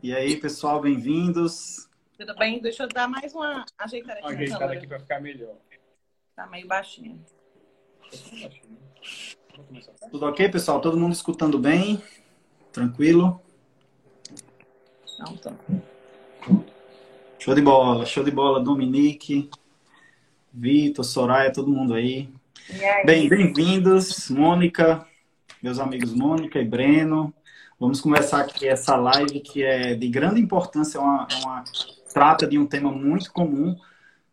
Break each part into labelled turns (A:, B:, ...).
A: E aí, pessoal, bem-vindos.
B: Tudo bem? Deixa eu dar mais uma ajeitada aqui.
C: Ajeitada aqui para ficar melhor.
B: Tá meio baixinho.
A: Tudo ok, pessoal? Todo mundo escutando bem? Tranquilo?
B: Não, tô.
A: Show de bola, show de bola, Dominique, Vitor, Soraya, todo mundo aí.
B: aí?
A: Bem, bem-vindos, Mônica, meus amigos Mônica e Breno. Vamos começar aqui essa live que é de grande importância, é uma, é uma trata de um tema muito comum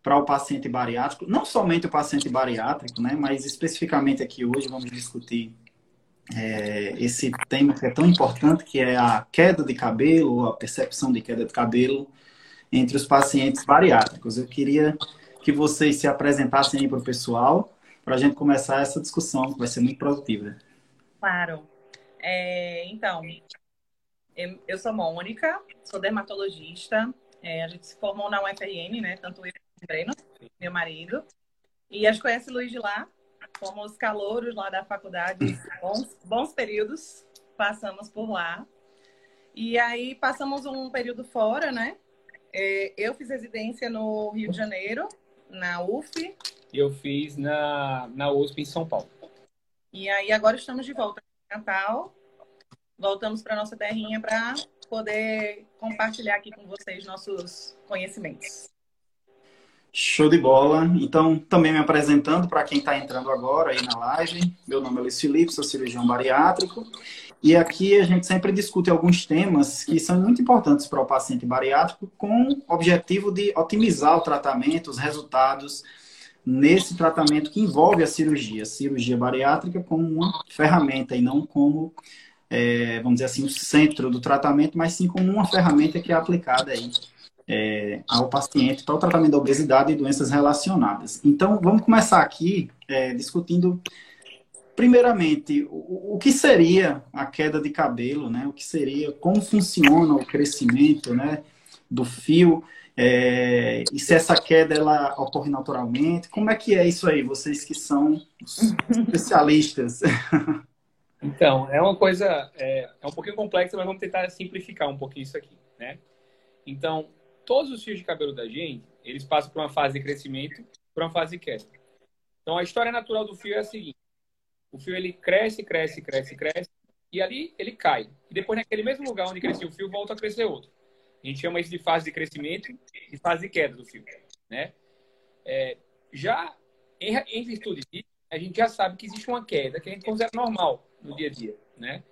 A: para o paciente bariátrico, não somente o paciente bariátrico, né, mas especificamente aqui hoje vamos discutir é, esse tema que é tão importante, que é a queda de cabelo, a percepção de queda de cabelo entre os pacientes bariátricos. Eu queria que vocês se apresentassem aí para o pessoal, para a gente começar essa discussão, que vai ser muito produtiva.
B: Claro. É, então, eu sou Mônica, sou dermatologista. É, a gente se formou na UFRN, né? Tanto eu quanto o Breno, meu marido. E a gente conhece o Luiz de lá. Fomos calouros lá da faculdade, bons, bons períodos, passamos por lá. E aí passamos um período fora, né? É, eu fiz residência no Rio de Janeiro, na UF.
C: Eu fiz na, na USP em São Paulo.
B: E aí agora estamos de volta Natal voltamos para nossa terrinha para poder compartilhar aqui com vocês nossos conhecimentos.
A: Show de bola. Então, também me apresentando para quem está entrando agora aí na live. Meu nome é Luiz Felipe, sou cirurgião bariátrico. E aqui a gente sempre discute alguns temas que são muito importantes para o paciente bariátrico com o objetivo de otimizar o tratamento, os resultados nesse tratamento que envolve a cirurgia. A cirurgia bariátrica como uma ferramenta e não como é, vamos dizer assim, o centro do tratamento, mas sim como uma ferramenta que é aplicada aí é, ao paciente para o tratamento da obesidade e doenças relacionadas. Então, vamos começar aqui é, discutindo, primeiramente, o, o, que seria a queda de cabelo, né? O que seria, como funciona o crescimento, né? Do fio, é, e se essa queda ela ocorre naturalmente, como é que é isso aí, vocês que são especialistas?
C: Então, é uma coisa, é, é, um pouquinho complexa, mas vamos tentar simplificar um pouquinho isso aqui, né? Então, todos os fios de cabelo da gente, eles passam por uma fase de crescimento, por uma fase de queda. Então, a história natural do fio é a seguinte: o fio ele cresce, cresce, cresce, cresce, e ali ele cai. E depois, naquele mesmo lugar onde cresceu o fio, volta a crescer outro. A gente chama isso de fase de crescimento e fase de queda do fio, né? É, já em, em virtude disso, a gente já sabe que existe uma queda que a gente considera normal no dia a dia, né?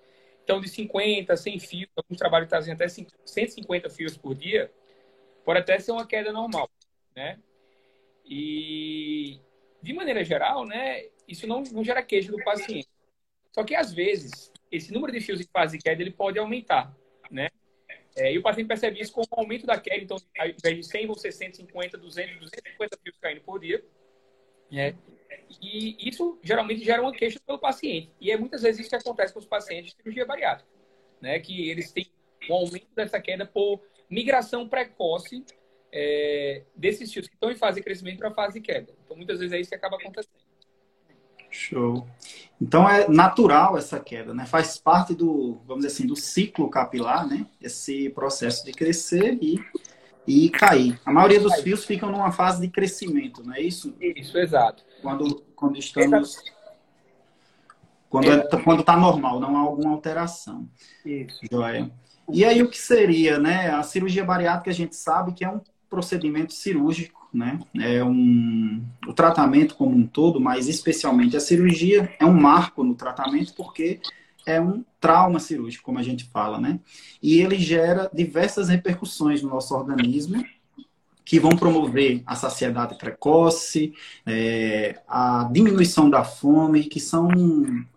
C: Então, de 50, 100 fios, alguns trabalhos trazem até 150 fios por dia, pode até ser uma queda normal, né? E, de maneira geral, né, isso não, não gera queixa do paciente. Só que, às vezes, esse número de fios em fase de queda, ele pode aumentar, né? É, e o paciente percebe isso com o aumento da queda, então, ao invés de 100, vão ser 150, 200, 250 fios caindo por dia, né? E isso geralmente gera uma queixa pelo paciente. E é muitas vezes isso que acontece com os pacientes de cirurgia bariátrica, né? Que eles têm um aumento dessa queda por migração precoce é, desses fios que estão em fase de crescimento para fase de queda. Então, muitas vezes é isso que acaba acontecendo.
A: Show. Então é natural essa queda, né? Faz parte do, vamos dizer assim, do ciclo capilar, né? Esse processo de crescer e e cair. A maioria dos fios ficam numa fase de crescimento, não é isso?
C: Isso, exato.
A: Quando, quando estamos. Quando está é, quando tá normal, não há alguma alteração.
C: Isso.
A: Joia. E aí o que seria, né? A cirurgia bariátrica a gente sabe que é um procedimento cirúrgico, né? É um o tratamento como um todo, mas especialmente a cirurgia é um marco no tratamento porque é um trauma cirúrgico, como a gente fala, né? E ele gera diversas repercussões no nosso organismo que vão promover a saciedade precoce, é, a diminuição da fome, que são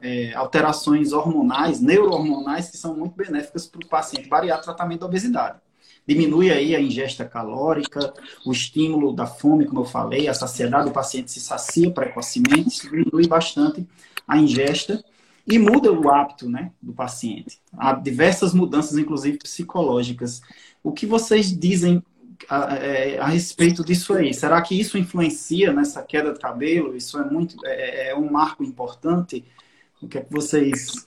A: é, alterações hormonais, neurohormonais, que são muito benéficas para o paciente variar tratamento da obesidade. Diminui aí a ingesta calórica, o estímulo da fome, como eu falei, a saciedade do paciente se sacia precocemente, diminui bastante a ingesta e muda o hábito né, do paciente. Há diversas mudanças, inclusive psicológicas. O que vocês dizem a, a, é, a, respeito disso aí? Será que isso influencia nessa queda de cabelo? Isso é muito é, é um marco importante? O que é que vocês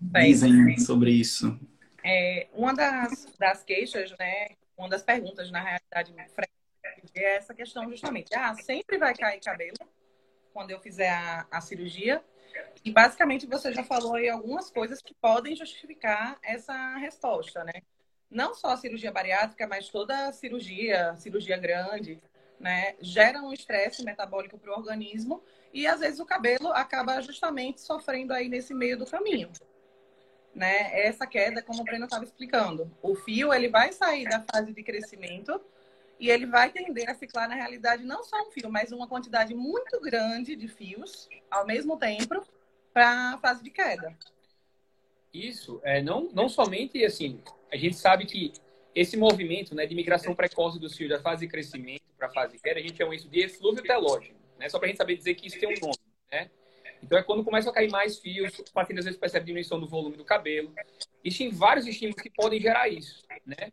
A: dizem sobre isso?
B: É, uma das, das queixas, né, uma das perguntas, na realidade, é essa questão justamente. Ah, sempre vai cair cabelo quando eu fizer a, a cirurgia? E basicamente você já falou aí algumas coisas que podem justificar essa resposta, né? Não só a cirurgia bariátrica, mas toda cirurgia, cirurgia grande, né? Gera um estresse metabólico para o organismo e às vezes o cabelo acaba justamente sofrendo aí nesse meio do caminho. Né? Essa queda, como o Breno estava explicando, o fio ele vai sair da fase de crescimento e ele vai tender a ciclar na realidade não só um fio, mas uma quantidade muito grande de fios ao mesmo tempo para a fase de queda.
C: Isso, é, não, não somente assim, a gente sabe que esse movimento né, de migração precoce dos fios da fase de crescimento para a fase de queda, a gente chama isso de eflúvio telógeno né? Só para a gente saber dizer que isso tem um nome, né? Então é quando começam a cair mais fios, o paciente às vezes percebe diminuição do volume do cabelo. Existem vários estímulos que podem gerar isso, né?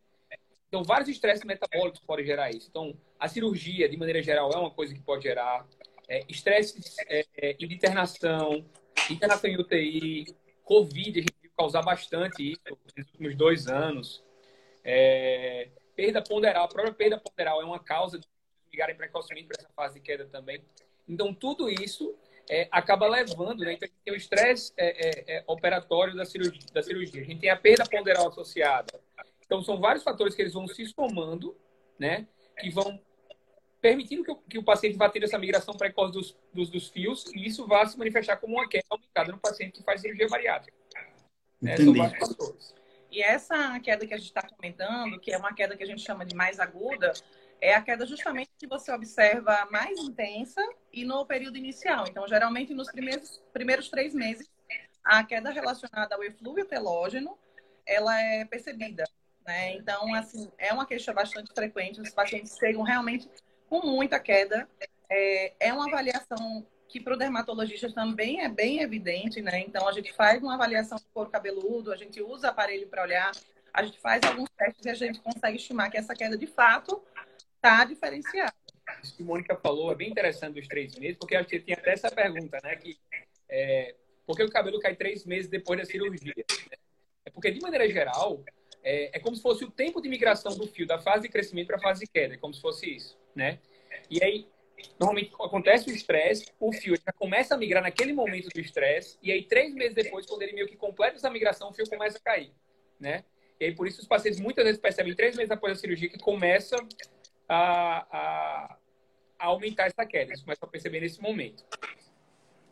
C: Então, vários estresses metabólicos podem gerar isso. Então, a cirurgia, de maneira geral, é uma coisa que pode gerar. É, estresse é, é, de internação, internação em UTI, Covid, a gente viu causar bastante isso nos últimos dois anos. É, perda ponderal, a própria perda ponderal é uma causa de migrarem precocemente para essa fase de queda também. Então, tudo isso é, acaba levando, né? Então, a gente tem o estresse é, é, é, operatório da cirurgia, da cirurgia, a gente tem a perda ponderal associada. Então, são vários fatores que eles vão se somando, né? Que vão permitindo que o, que o paciente vá ter essa migração precoce dos, dos, dos, fios e isso vá se manifestar como uma queda aumentada no paciente que faz cirurgia bariátrica. Né? São vários fatores.
B: E essa queda que a gente está comentando, que é uma queda que a gente chama de mais aguda, é a queda justamente que você observa mais intensa e no período inicial. Então, geralmente, nos primeiros, primeiros três meses, a queda relacionada ao eflúvio telógeno, ela é percebida. Né? Então, assim, é uma queixa bastante frequente. Os pacientes chegam realmente com muita queda. É, é uma avaliação que para o dermatologista também é bem evidente, né? Então, a gente faz uma avaliação do couro cabeludo, a gente usa aparelho para olhar, a gente faz alguns testes e a gente consegue estimar que essa queda, de fato, está diferenciado.
C: Isso que a Mônica falou é bem interessante dos três meses, porque acho que tinha até essa pergunta, né? Que, é, por que o cabelo cai três meses depois da cirurgia? Né? É porque, de maneira geral, é, é, como se fosse o tempo de migração do fio da fase de crescimento para a fase de queda, é como se fosse isso, né? E aí, normalmente acontece o estresse, o fio já começa a migrar naquele momento do estresse, e aí três meses depois, quando ele meio que completa essa migração, o fio começa a cair, né? E aí, por isso, os pacientes muitas vezes percebem três meses após a cirurgia que começa a, a, a aumentar essa queda. Eles começam a perceber nesse momento.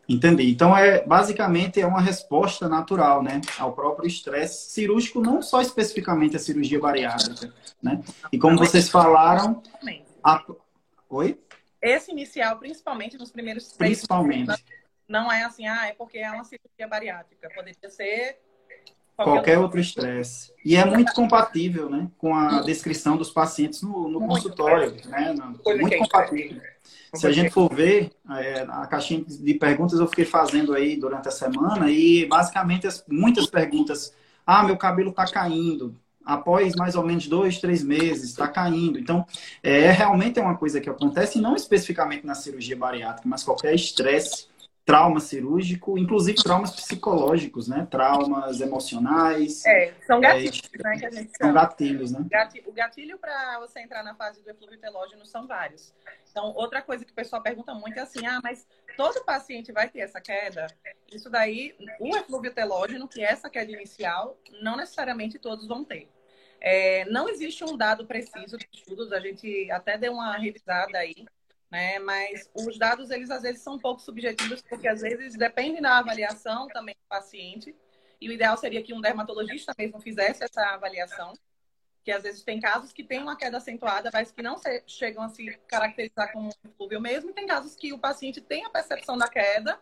A: Entendi. Então, é basicamente é uma resposta natural, né, ao próprio estresse cirúrgico, não só especificamente a cirurgia bariátrica, né? E como vocês falaram, a... oi?
B: Esse inicial, principalmente nos primeiros
A: principalmente
B: não é assim, ah, é porque é uma cirurgia bariátrica. Poderia ser
A: qualquer outro estresse. E é muito compatível né, com a descrição dos pacientes no, no consultório. Né, muito compatível. Se a gente for ver, é, a caixinha de perguntas eu fiquei fazendo aí durante a semana e basicamente muitas perguntas. Ah, meu cabelo está caindo. Após mais ou menos dois, três meses, está caindo. Então, é realmente é uma coisa que acontece, não especificamente na cirurgia bariátrica, mas qualquer estresse trauma cirúrgico, inclusive traumas psicológicos, né? Traumas emocionais.
B: É, são gatilhos, é, né? Que a gente
A: são gatilhos, né?
B: O gatilho para você entrar na fase do eflúvio telógeno são vários. Então, outra coisa que o pessoal pergunta muito é assim, ah, mas todo paciente vai ter essa queda? Isso daí, o eflúvio telógeno, que é essa queda inicial, não necessariamente todos vão ter. É, não existe um dado preciso de estudos, a gente até deu uma revisada aí, né? Mas os dados, eles às vezes são um pouco subjetivos, porque às vezes depende da avaliação também do paciente. E o ideal seria que um dermatologista mesmo fizesse essa avaliação, que às vezes tem casos que tem uma queda acentuada, mas que não se, chegam a se caracterizar como flúvio mesmo, e tem casos que o paciente tem a percepção da queda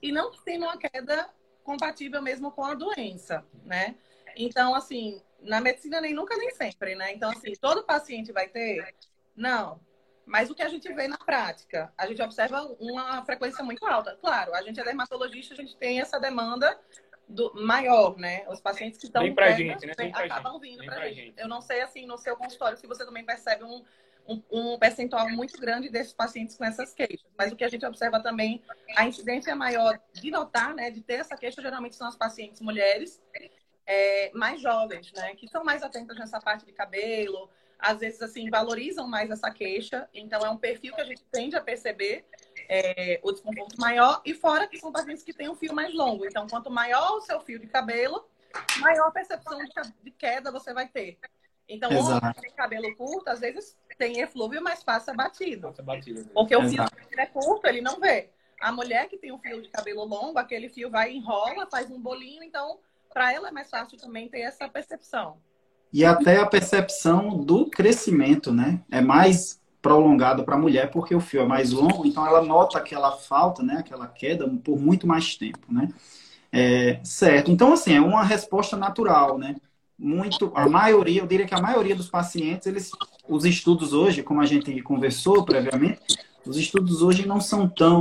B: e não tem uma queda compatível mesmo com a doença, né? Então, assim, na medicina nem nunca nem sempre, né? Então, assim, todo paciente vai ter? Não, mas o que a gente vê na prática? A gente observa uma frequência muito alta. Claro, a gente é dermatologista, a gente tem essa demanda do, maior, né? Os pacientes que estão
C: Vem pra gente, né?
B: Vem acabam gente. vindo pra, gente. gente. Eu não sei, assim, no seu consultório, se você também percebe um, um, um, percentual muito grande desses pacientes com essas queixas. Mas o que a gente observa também, a incidência maior de notar, né, de ter essa queixa, geralmente são as pacientes mulheres, é, mais jovens, né? Que são mais atentas nessa parte de cabelo, às vezes, assim, valorizam mais essa queixa. Então, é um perfil que a gente tende a perceber é, o desconforto maior. E fora que são pacientes que têm um fio mais longo. Então, quanto maior o seu fio de cabelo, maior percepção de queda você vai ter. Então, Exato. homem que tem cabelo curto, às vezes tem eflúvio, mas passa batido. Passa batido. Porque o fio é curto, ele não vê. A mulher que tem um fio de cabelo longo, aquele fio vai enrola, faz um bolinho, então para ela é mais fácil também ter essa percepção.
A: E até a percepção do crescimento, né? É mais prolongado para a mulher porque o fio é mais longo, então ela nota aquela falta, né? Aquela queda por muito mais tempo, né? É, certo. Então, assim, é uma resposta natural, né? Muito, a maioria, eu diria que a maioria dos pacientes, eles, os estudos hoje, como a gente conversou previamente, os estudos hoje não são tão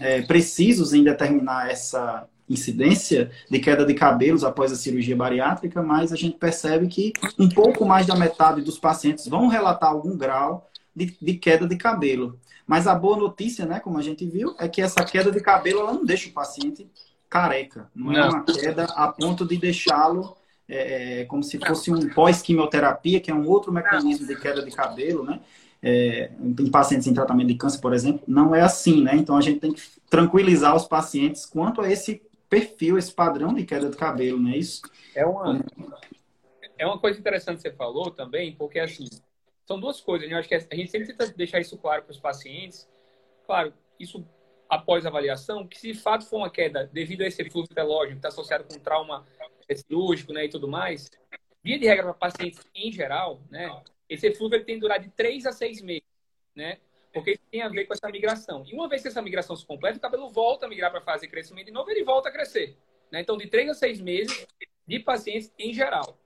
A: é, precisos em determinar essa incidência de queda de cabelos após a cirurgia bariátrica, mas a gente percebe que um pouco mais da metade dos pacientes vão relatar algum grau de, de queda de cabelo. Mas a boa notícia, né, como a gente viu, é que essa queda de cabelo ela não deixa o paciente careca. Não, é não. é uma queda a ponto de deixá-lo é, é, como se fosse um pós-quimioterapia, que é um outro mecanismo de queda de cabelo, né? É, em pacientes em tratamento de câncer, por exemplo, não é assim, né? Então a gente tem que tranquilizar os pacientes quanto a esse perfil, esse padrão de queda de cabelo, não é isso?
C: É uma, é uma coisa interessante que você falou também, porque assim, são duas coisas, né? Eu acho que a gente sempre tenta deixar isso claro para os pacientes. Claro, isso após a avaliação, que se de fato for uma queda devido a esse fluxo telógico que está associado com trauma cirúrgico né, e tudo mais, via de regra para pacientes em geral, né, esse eflúvio ele tem que durar de 3 a 6 meses, né? Porque isso tem a ver com essa migração. E uma vez que essa migração se completa, o cabelo volta a migrar para a fase de crescimento de novo, ele volta a crescer. Né? Então, de 3 a 6 meses de pacientes em geral.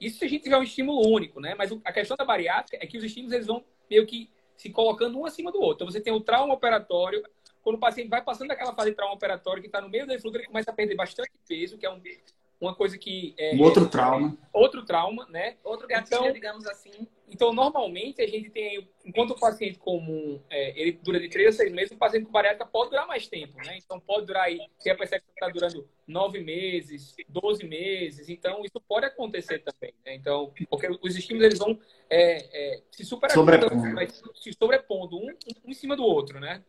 C: Isso se a gente tiver um estímulo único, né? Mas a questão da bariátrica é que os estímulos eles vão meio que se colocando um acima do outro. Então, você tem o trauma operatório, quando o paciente vai passando daquela fase de trauma operatório que está no meio do eflúvio, ele começa a perder bastante peso, que é um, uma coisa que... É,
A: um outro trauma.
C: Outro trauma, né?
B: Outro gatilho, então, digamos assim.
C: Então, normalmente, a gente tem, enquanto o paciente comum, é, ele dura de 3 a 6 meses, o paciente com bariátrica pode durar mais tempo, né? Então, pode durar aí, se a percepção está durando 9 meses, 12 meses, então, isso pode acontecer também, né? Então, porque os estímulos, eles vão é, é, se sobrepondo, se sobrepondo um, um em cima do outro, né?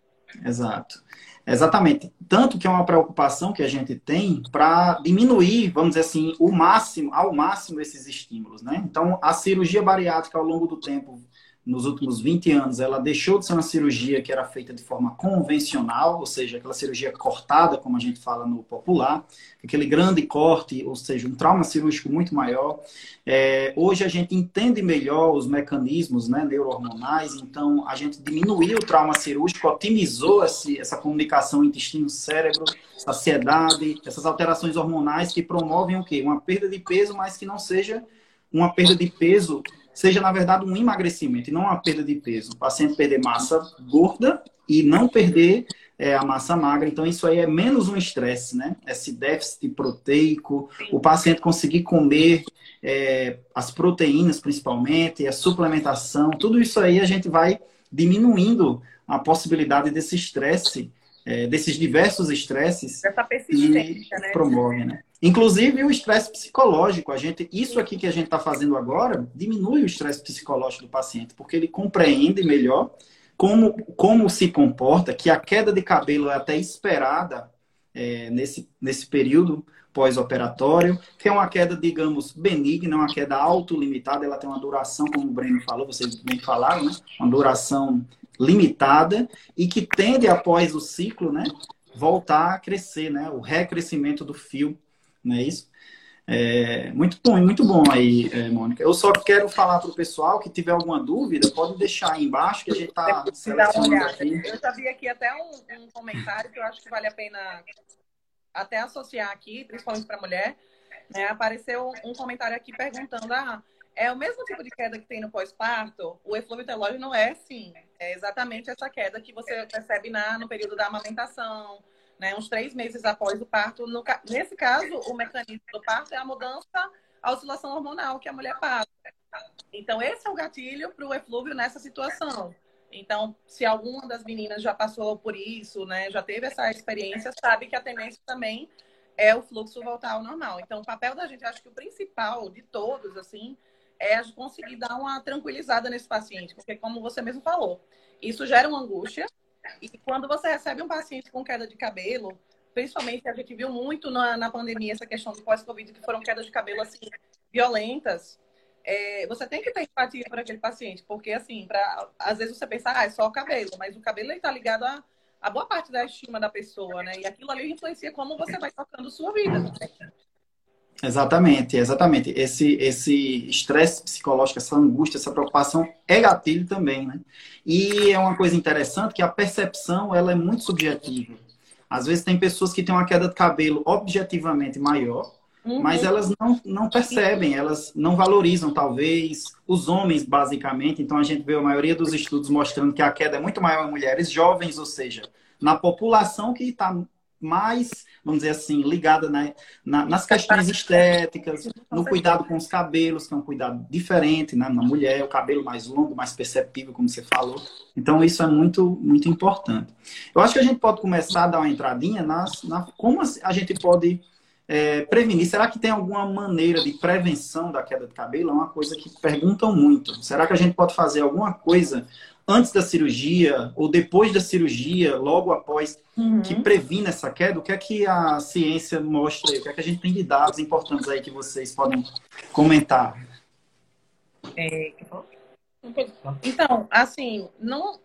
A: Exato. Exatamente. Tanto que é uma preocupação que a gente tem para diminuir, vamos dizer assim, o máximo, ao máximo esses estímulos, né? Então, a cirurgia bariátrica ao longo do tempo nos últimos 20 anos, ela deixou de ser uma cirurgia que era feita de forma convencional, ou seja, aquela cirurgia cortada, como a gente fala no popular, aquele grande corte, ou seja, um trauma cirúrgico muito maior. É, hoje a gente entende melhor os mecanismos né, neurohormonais, então a gente diminuiu o trauma cirúrgico, otimizou esse, essa comunicação intestino-cérebro, saciedade, essas alterações hormonais que promovem o quê? Uma perda de peso, mas que não seja uma perda de peso seja, na verdade, um emagrecimento e não uma perda de peso. O paciente perder massa gorda e não perder é, a massa magra. Então, isso aí é menos um estresse, né? Esse déficit proteico, o paciente conseguir comer é, as proteínas, principalmente, a suplementação, tudo isso aí a gente vai diminuindo a possibilidade desse estresse, é, desses diversos estresses.
B: Dessa persistência, né?
A: Promove, né? Inclusive o estresse psicológico. A gente, isso aqui que a gente está fazendo agora diminui o estresse psicológico do paciente, porque ele compreende melhor como, como se comporta, que a queda de cabelo é até esperada é, nesse, nesse período pós-operatório, que é uma queda, digamos, benigna, uma queda autolimitada, ela tem uma duração, como o Breno falou, vocês bem falaram, né? Uma duração limitada e que tende, após o ciclo, né, voltar a crescer, né? O recrescimento do fio não é isso? É, muito bom, muito bom aí, é, Mônica. Eu só quero falar para o pessoal que tiver alguma dúvida, pode deixar aí embaixo que a gente está
B: selecionando aqui. Eu já vi aqui até um, um, comentário que eu acho que vale a pena até associar aqui, principalmente para mulher. Né? Apareceu um comentário aqui perguntando: ah, é o mesmo tipo de queda que tem no pós-parto? O eflúvio telógeno não é sim. É exatamente essa queda que você percebe na, no período da amamentação, né, uns três meses após o parto. No, nesse caso, o mecanismo do parto é a mudança, a oscilação hormonal que a mulher passa. Então, esse é o gatilho para o eflúvio nessa situação. Então, se alguma das meninas já passou por isso, né, já teve essa experiência, sabe que a tendência também é o fluxo voltar ao normal. Então, o papel da gente, acho que o principal de todos, assim, é conseguir dar uma tranquilizada nesse paciente, porque como você mesmo falou, isso gera uma angústia. E quando você recebe um paciente com queda de cabelo, principalmente a gente viu muito na, na pandemia essa questão do pós-Covid, que foram quedas de cabelo assim violentas. É, você tem que ter empatia para aquele paciente, porque assim, pra, às vezes você pensa, ah, é só o cabelo, mas o cabelo está ligado a, a boa parte da estima da pessoa, né? E aquilo ali influencia como você vai tocando sua vida.
A: Exatamente, exatamente. Esse esse estresse psicológico, essa angústia, essa preocupação é gatilho também, né? E é uma coisa interessante que a percepção ela é muito subjetiva. Às vezes tem pessoas que têm uma queda de cabelo objetivamente maior, uhum. mas elas não, não percebem, elas não valorizam, talvez, os homens, basicamente. Então a gente vê a maioria dos estudos mostrando que a queda é muito maior em mulheres jovens, ou seja, na população que está mais, vamos dizer assim, ligada né, na, nas questões estéticas, no cuidado com os cabelos, que é um cuidado diferente né, na mulher, o cabelo mais longo, mais perceptível, como você falou. Então, isso é muito, muito importante. Eu acho que a gente pode começar a dar uma entradinha nas, na como a gente pode é, prevenir. Será que tem alguma maneira de prevenção da queda de cabelo? É uma coisa que perguntam muito. Será que a gente pode fazer alguma coisa antes da cirurgia ou depois da cirurgia, logo após, uhum. que previna essa queda? O que é que a ciência mostra? O que é que a gente tem de dados importantes aí que vocês podem comentar?
B: É... Então, assim, não...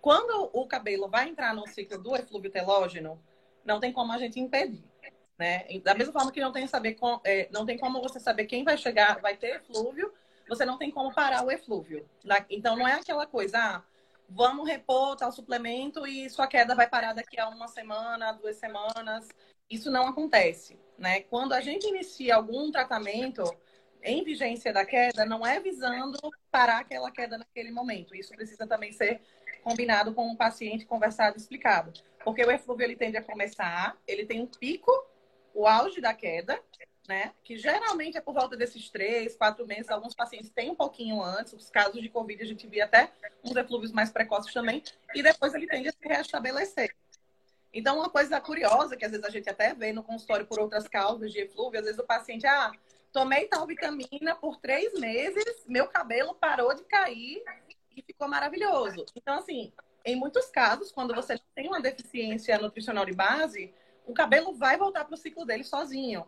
B: quando o cabelo vai entrar no ciclo do eflúvio telógeno, não tem como a gente impedir. Né? Da mesma forma que não tem, saber com, é, não tem como você saber quem vai chegar, vai ter eflúvio, você não tem como parar o eflúvio. Então não é aquela coisa, ah, vamos repor tal suplemento e sua queda vai parar daqui a uma semana, duas semanas. Isso não acontece, né? Quando a gente inicia algum tratamento em vigência da queda, não é visando parar aquela queda naquele momento. Isso precisa também ser combinado com o paciente, conversado, explicado. Porque o eflúvio ele tende a começar, ele tem um pico, o auge da queda, né? Que geralmente é por volta desses três, quatro meses. Alguns pacientes têm um pouquinho antes. Os casos de Covid a gente via até uns eflúvios mais precoces também. E depois ele tende a se restabelecer. Então, uma coisa curiosa, que às vezes a gente até vê no consultório por outras causas de eflúvio, às vezes o paciente, ah, tomei tal vitamina por três meses, meu cabelo parou de cair e ficou maravilhoso. Então, assim, em muitos casos, quando você tem uma deficiência nutricional de base, o cabelo vai voltar para o ciclo dele sozinho.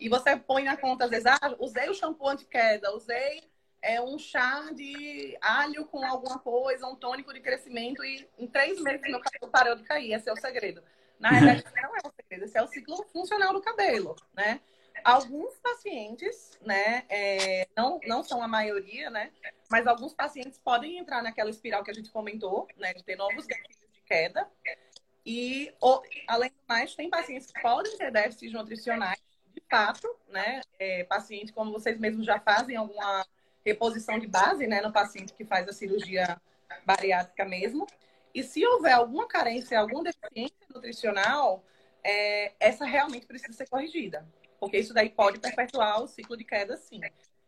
B: E você põe na conta, às vezes, ah, usei o shampoo anti-queda, usei é, um chá de alho com alguma coisa, um tônico de crescimento, e em três meses meu cabelo parou de cair. Esse é o segredo. Na realidade, não é o segredo, esse é o ciclo funcional do cabelo, né? Alguns pacientes, né, é, não, não são a maioria, né, mas alguns pacientes podem entrar naquela espiral que a gente comentou, né, de ter novos gatilhos de queda. E, além do mais, tem pacientes que podem ter déficits nutricionais fato, né, é, paciente, como vocês mesmos já fazem alguma reposição de base, né, no paciente que faz a cirurgia bariátrica mesmo. E se houver alguma carência, alguma deficiência nutricional, é, essa realmente precisa ser corrigida, porque isso daí pode perpetuar o ciclo de queda, sim.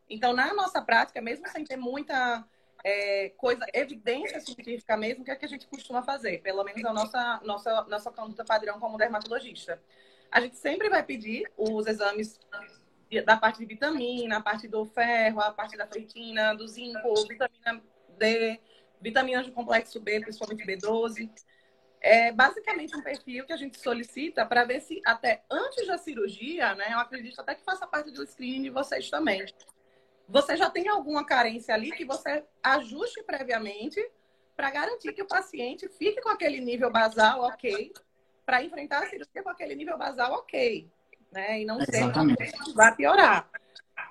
B: Então, na nossa prática, mesmo sem ter muita é, coisa, evidência científica mesmo, o que é que a gente costuma fazer? Pelo menos a nossa, nossa, nossa conduta padrão como dermatologista a gente sempre vai pedir os exames da parte de vitamina, a parte do ferro, a parte da ferritina, do zinco, vitamina D, vitaminas do complexo B, principalmente B12. É basicamente um perfil que a gente solicita para ver se até antes da cirurgia, né, eu acredito até que faça parte do screening de vocês também. Você já tem alguma carência ali que você ajuste previamente para garantir que o paciente fique com aquele nível basal ok para enfrentar a cirurgia com aquele nível basal ok, né? E não ser que vai piorar.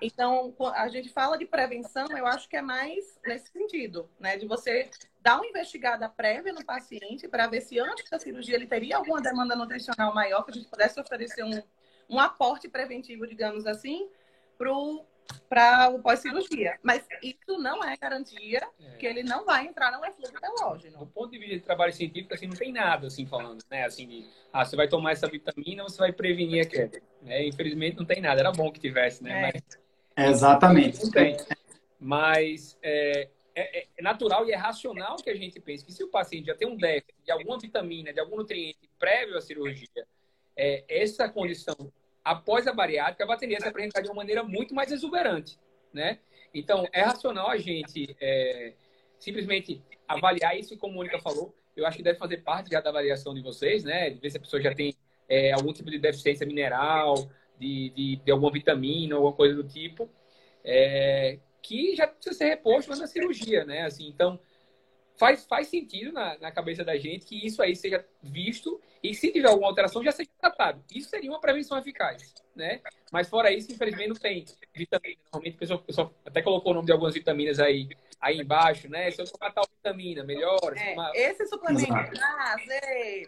B: Então, a gente fala de prevenção, eu acho que é mais nesse sentido, né? De você dar uma investigada prévia no paciente para ver se antes da cirurgia ele teria alguma demanda nutricional maior, que a gente pudesse oferecer um, um aporte preventivo, digamos assim, para o pós-cirurgia. Mas isso não é garantia é. que ele não vai entrar no eflúvio telógeno.
C: Do ponto de vista de trabalho científico, assim, não tem nada assim falando, né? Assim, de, ah, você vai tomar essa vitamina, você vai prevenir a queda. É, infelizmente não tem nada. Era bom que tivesse, né? É.
A: Mas, Exatamente.
C: Não tem. Mas é, é, é, natural e é racional que a gente pense que se o paciente já tem um déficit de alguma vitamina, de algum nutriente prévio à cirurgia, é, essa condição após a bariátrica, a se apresentar de uma maneira muito mais exuberante, né? Então, é racional a gente é, simplesmente avaliar isso, como a Mônica falou, eu acho que deve fazer parte já da avaliação de vocês, né? De ver se a pessoa já tem é, algum tipo de deficiência mineral, de, de, de, alguma vitamina, alguma coisa do tipo, é, que já precisa ser reposto na cirurgia, né? Assim, então, faz, faz sentido na, na cabeça da gente que isso aí seja visto e se tiver alguma alteração já seja tratado. Isso seria uma prevenção eficaz, né? Mas fora isso, infelizmente, não tem vitamina. Normalmente, o pessoal, o pessoal até colocou o nome de algumas vitaminas aí, aí embaixo, né? Se eu tomar tal vitamina, melhor.
B: É, tomar... Esse suplemento, ah,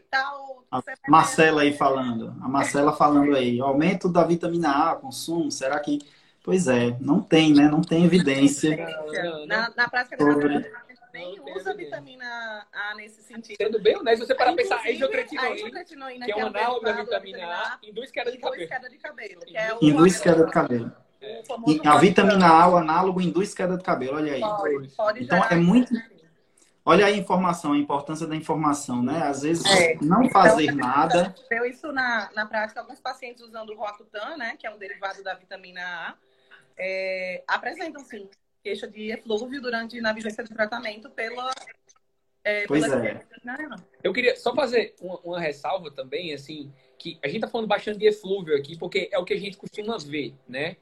B: tal...
A: A Marcela aí falando, a Marcela falando aí, aumento da vitamina A, consumo, será que... Pois é, não tem, né? Não tem evidência. Não,
B: não, não. Na, na prática, sobre nem usa vitamina A nesse sentido.
C: Sendo bem honesto, você para pensar, a isotretinoína, que é um análogo da vitamina A, induz queda de cabelo.
B: Queda de cabelo que é
A: induz queda de cabelo. É. A vitamina A, o análogo, induz queda de cabelo, olha aí.
B: Pode, pode
A: então, é muito... Olha aí a informação, a importância da informação, né? Às vezes, é. não fazer então, nada...
B: Eu isso na, na prática, alguns pacientes usando o Roacutan, né? Que é um derivado da vitamina A, é, apresentam, sim, queixa de eflúvio durante na vigência do tratamento pela.
A: É, pois pela... é.
C: Eu queria só fazer uma, uma, ressalva também, assim, que a gente está falando bastante de eflúvio aqui, porque é o que a gente costuma ver, né?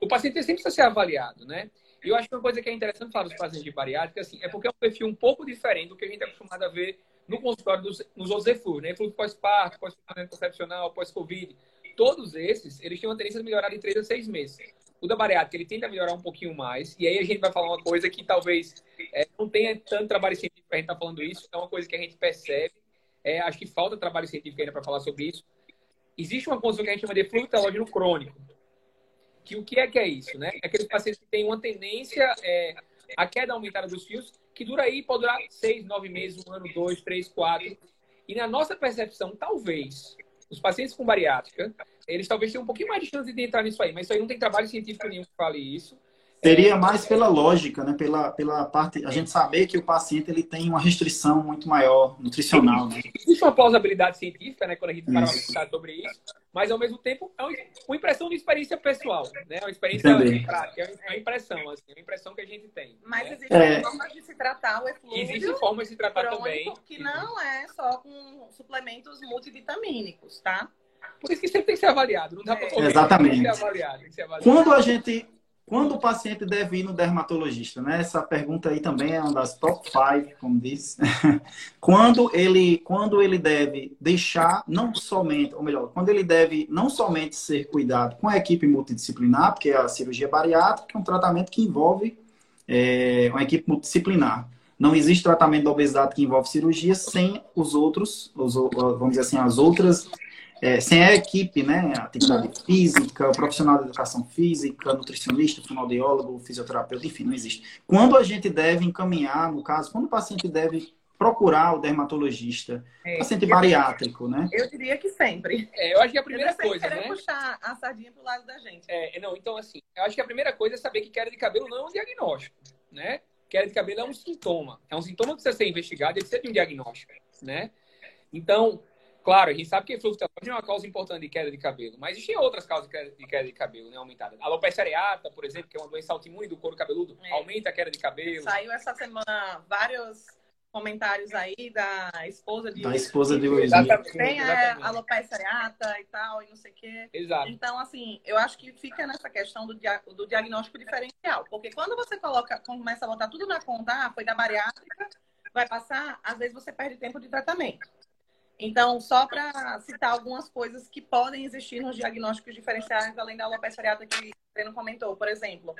C: O paciente sempre precisa ser avaliado, né? E eu acho que uma coisa que é interessante falar dos pacientes de bariátrica, assim, é porque é um perfil um pouco diferente do que a gente é acostumado a ver no consultório dos, nos outros eflúvios, né? Eflúvio pós-parto, pós-tratamento concepcional, pós-covid. Todos esses, eles têm uma tendência de melhorar de 3 a 6 meses. O da bariátrica, ele tenta melhorar um pouquinho mais. E aí a gente vai falar uma coisa que talvez é, não tenha tanto trabalho científico para a gente estar tá falando isso. É uma coisa que a gente percebe. É, acho que falta trabalho científico ainda para falar sobre isso. Existe uma condição que a gente chama de fluxo telógeno crônico. Que o que é que é isso? Né? É aqueles pacientes que têm uma tendência é, à queda aumentada dos fios, que dura aí, pode durar seis, nove meses, um ano, dois, três, quatro. E na nossa percepção, talvez, os pacientes com bariátrica, eles talvez tenham um pouquinho mais de chance de entrar nisso aí, mas isso aí não tem trabalho científico nenhum que fale isso.
A: Seria mais pela lógica, né? Pela, pela parte, a gente saber que o paciente ele tem uma restrição muito maior nutricional, né?
C: Existe uma plausibilidade científica, né? Quando a gente para pensar sobre isso, mas ao mesmo tempo é uma impressão de experiência pessoal, né? Uma experiência Entendi. prática, é uma impressão, assim, uma impressão que a gente tem.
B: Mas né? existem é... formas de se tratar o eflúvio.
C: Existem formas de se tratar também.
B: Que não é só com suplementos multivitamínicos, tá?
C: Por isso que sempre tem que ser avaliado. Não dá para
A: é. Exatamente. Tem que ser avaliado, tem que ser avaliado. Quando a gente quando o paciente deve ir no dermatologista? Né? Essa pergunta aí também é uma das top five, como diz. quando, ele, quando ele deve deixar, não somente, ou melhor, quando ele deve não somente ser cuidado com a equipe multidisciplinar, porque a cirurgia bariátrica é um tratamento que envolve é, uma equipe multidisciplinar. Não existe tratamento da obesidade que envolve cirurgia sem os outros, os, vamos dizer assim, as outras é, sem a equipe, né, atividade física, profissional de educação física, nutricionista, fonoaudiólogo, fisioterapeuta, enfim, não existe. Quando a gente deve encaminhar, no caso, quando o paciente deve procurar o dermatologista, é, paciente bariátrico, né?
B: Eu diria que sempre.
C: É, eu acho que a primeira coisa, né?
B: puxar a sardinha pro lado da gente.
C: É, não, então assim, eu acho que a primeira coisa é saber que queda de cabelo não é um diagnóstico, né? Queda de cabelo é um sintoma. É um sintoma que precisa ser investigado e precisa de um diagnóstico, né? Então, Claro, a gente sabe que fluxo telógeno é uma causa importante de queda de cabelo, mas existem outras causas de queda de cabelo, né, aumentada. A alopecia areata, por exemplo, que é uma doença autoimune do couro cabeludo, é. aumenta a queda de cabelo.
B: Saiu essa semana vários comentários aí da esposa de
A: da esposa de
B: Will Tem a alopecia areata e tal, e não sei o quê.
C: Exato.
B: Então, assim, eu acho que fica nessa questão do, dia, do diagnóstico diferencial, porque quando você coloca, começa a botar tudo na conta, ah, foi da bariátrica, vai passar, às vezes você perde tempo de tratamento. Então, só para citar algumas coisas que podem existir nos diagnósticos diferenciais, além da alopecia areata que o Breno comentou, por exemplo,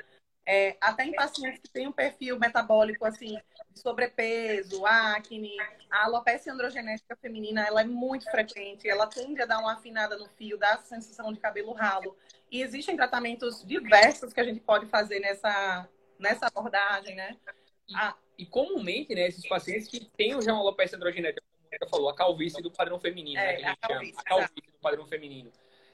B: é, até em pacientes que têm um perfil metabólico assim, de sobrepeso, acne, a alopecia androgenética feminina ela é muito frequente, ela tende a dar uma afinada no fio, dá a sensação de cabelo ralo. E existem tratamentos diversos que a gente pode fazer nessa, nessa abordagem, né?
C: Ah, e comumente, né, esses pacientes que têm já uma alopecia androgenética falou, a calvície do padrão feminino,
B: é,
C: né, que a
B: gente a calvície,
C: chama. A calvície do padrão feminino.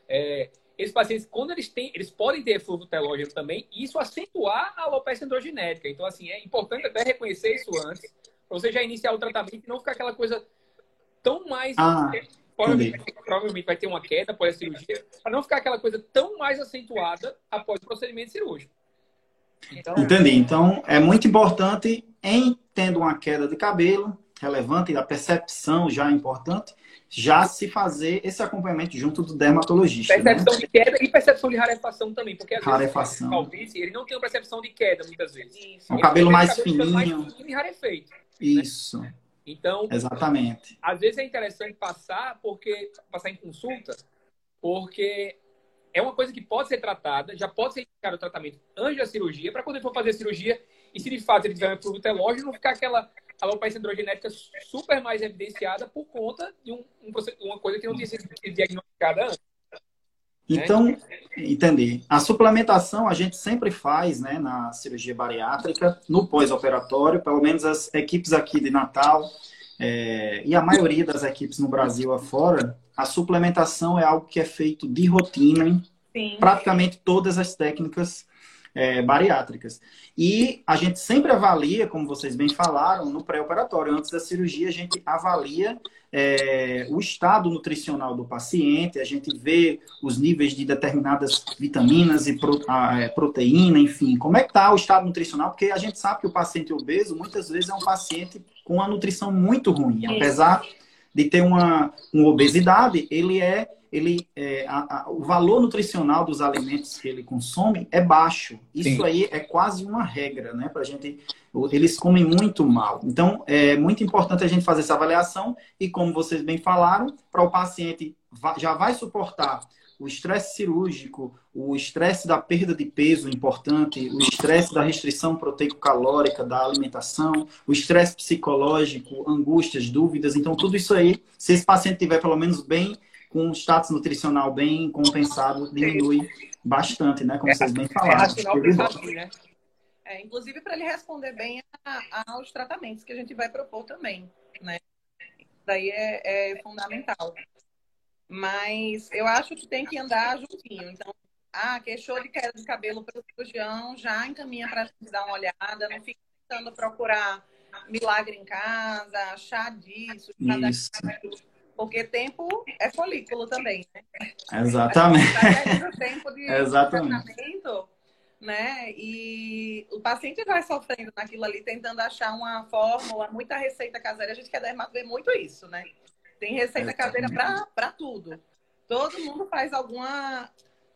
C: É, esses pacientes, quando eles têm, eles podem ter eflúvio telógeno também, e isso acentuar a alopecia androgenética. Então, assim, é importante até reconhecer isso antes, para você já iniciar o tratamento e não ficar aquela coisa tão mais.
A: Ah,
C: provavelmente, provavelmente vai ter uma queda após a cirurgia, para não ficar aquela coisa tão mais acentuada após o procedimento cirúrgico.
A: Então, Entendi. Então, é muito importante, em tendo uma queda de cabelo relevante, e a percepção já é importante, já se fazer esse acompanhamento junto do dermatologista.
C: Né? Percepção né? de queda e percepção de rarefação também, porque às
A: rarefação.
C: vezes calvície, ele não tem uma percepção de queda muitas vezes.
A: Isso. Um cabelo mais fininho. Mais fininho
C: e rarefeito. Né?
A: Isso.
C: Né? Então,
A: exatamente.
C: Às vezes é interessante passar porque passar em consulta, porque é uma coisa que pode ser tratada, já pode ser indicado o tratamento antes da cirurgia, para quando ele for fazer a cirurgia, e se de fato ele tiver um produto relógio, não ficar aquela alopecia androgenética super mais evidenciada por conta de um, um, uma coisa que não tinha sido diagnosticada antes.
A: Então, né? entendi. A suplementação a gente sempre faz né, na cirurgia bariátrica, no pós-operatório, pelo menos as equipes aqui de Natal é, e a maioria das equipes no Brasil afora, a suplementação é algo que é feito de rotina em praticamente todas as técnicas é, bariátricas. E a gente sempre avalia, como vocês bem falaram, no pré-operatório, antes da cirurgia, a gente avalia é, o estado nutricional do paciente, a gente vê os níveis de determinadas vitaminas e pro, a, é, proteína, enfim, como é que está o estado nutricional, porque a gente sabe que o paciente obeso muitas vezes é um paciente com uma nutrição muito ruim, apesar de ter uma, uma obesidade, ele é ele, é, a, a, o valor nutricional dos alimentos que ele consome é baixo. Isso Sim. aí é quase uma regra, né? Pra gente, eles comem muito mal. Então, é muito importante a gente fazer essa avaliação e, como vocês bem falaram, para o paciente já vai suportar o estresse cirúrgico, o estresse da perda de peso importante, o estresse da restrição proteico-calórica da alimentação, o estresse psicológico, angústias, dúvidas. Então, tudo isso aí, se esse paciente tiver pelo menos bem com um status nutricional bem compensado, diminui bastante, né? Como é, vocês bem falaram. É,
B: né? é, inclusive para ele responder bem a, aos tratamentos que a gente vai propor também, né? Daí é, é, fundamental. Mas eu acho que tem que andar juntinho. Então, ah, queixou de queda de cabelo para o cirurgião, já encaminha para a gente dar uma olhada, não fica tentando procurar milagre em casa, chá disso,
A: daquilo
B: porque tempo é folículo também, né?
A: Exatamente.
B: Tá tempo de
A: Exatamente.
B: tratamento, né? E o paciente vai sofrendo naquilo ali, tentando achar uma fórmula, muita receita caseira. A gente quer dermato ver muito isso, né? Tem receita caseira para tudo. Todo mundo faz alguma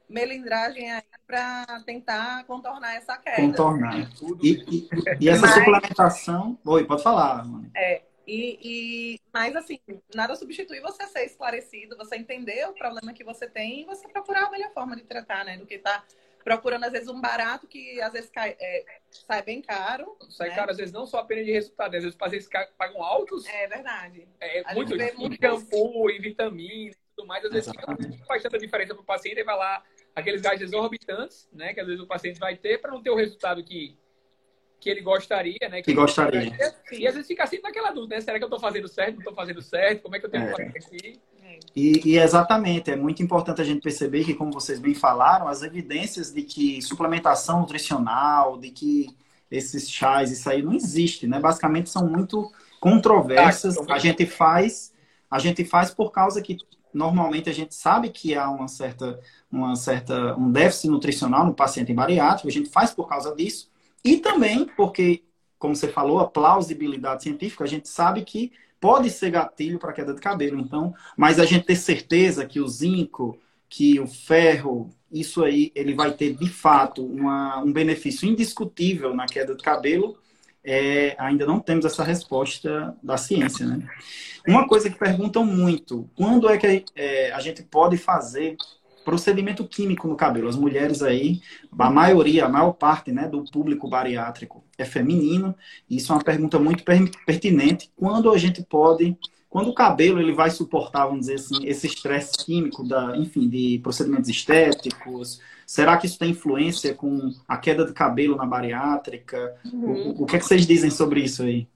B: melindragem aí para tentar contornar essa queda.
A: Contornar. E, e, e essa Mas, suplementação. Oi, pode falar,
B: Mano. É, e, e, mas assim, nada substitui você ser esclarecido, você entender o problema que você tem e você procurar a melhor forma de tratar, né? Do que tá procurando, às vezes, um barato que às vezes cai, é, sai bem caro.
C: Sai né? caro, às vezes, não só apenas de resultado, às vezes os pacientes pagam altos.
B: É verdade.
C: É, muito, muito shampoo e vitamina e tudo mais. Às vezes não faz tanta diferença para o paciente e vai lá aqueles gastos exorbitantes, né? Que às vezes o paciente vai ter para não ter o resultado que que ele gostaria, né?
A: Que, que gostaria.
C: gostaria. E às vezes fica assim naquela dúvida, né? Será que eu estou fazendo certo? Não estou fazendo certo? Como é que eu tenho é. que fazer aqui?
A: E, e, exatamente, é muito importante a gente perceber que, como vocês bem falaram, as evidências de que suplementação nutricional, de que esses chás, isso aí não existe, né? Basicamente são muito controversas. Tá, a gente faz, a gente faz por causa que normalmente a gente sabe que há uma certa, uma certa, um déficit nutricional no paciente bariátrico, a gente faz por causa disso. E também porque, como você falou, a plausibilidade científica, a gente sabe que pode ser gatilho para queda de cabelo. Então, mas a gente ter certeza que o zinco, que o ferro, isso aí, ele vai ter de fato uma, um benefício indiscutível na queda de cabelo, é, ainda não temos essa resposta da ciência, né? Uma coisa que perguntam muito, quando é que é, a gente pode fazer procedimento químico no cabelo. As mulheres aí, a maioria, a maior parte né, do público bariátrico é feminino. E isso é uma pergunta muito pertinente. Quando a gente pode, quando o cabelo ele vai suportar, vamos dizer assim, esse estresse químico da, enfim, de procedimentos estéticos? Será que isso tem influência com a queda de cabelo na bariátrica? Uhum. O, o que, é que vocês dizem sobre isso aí?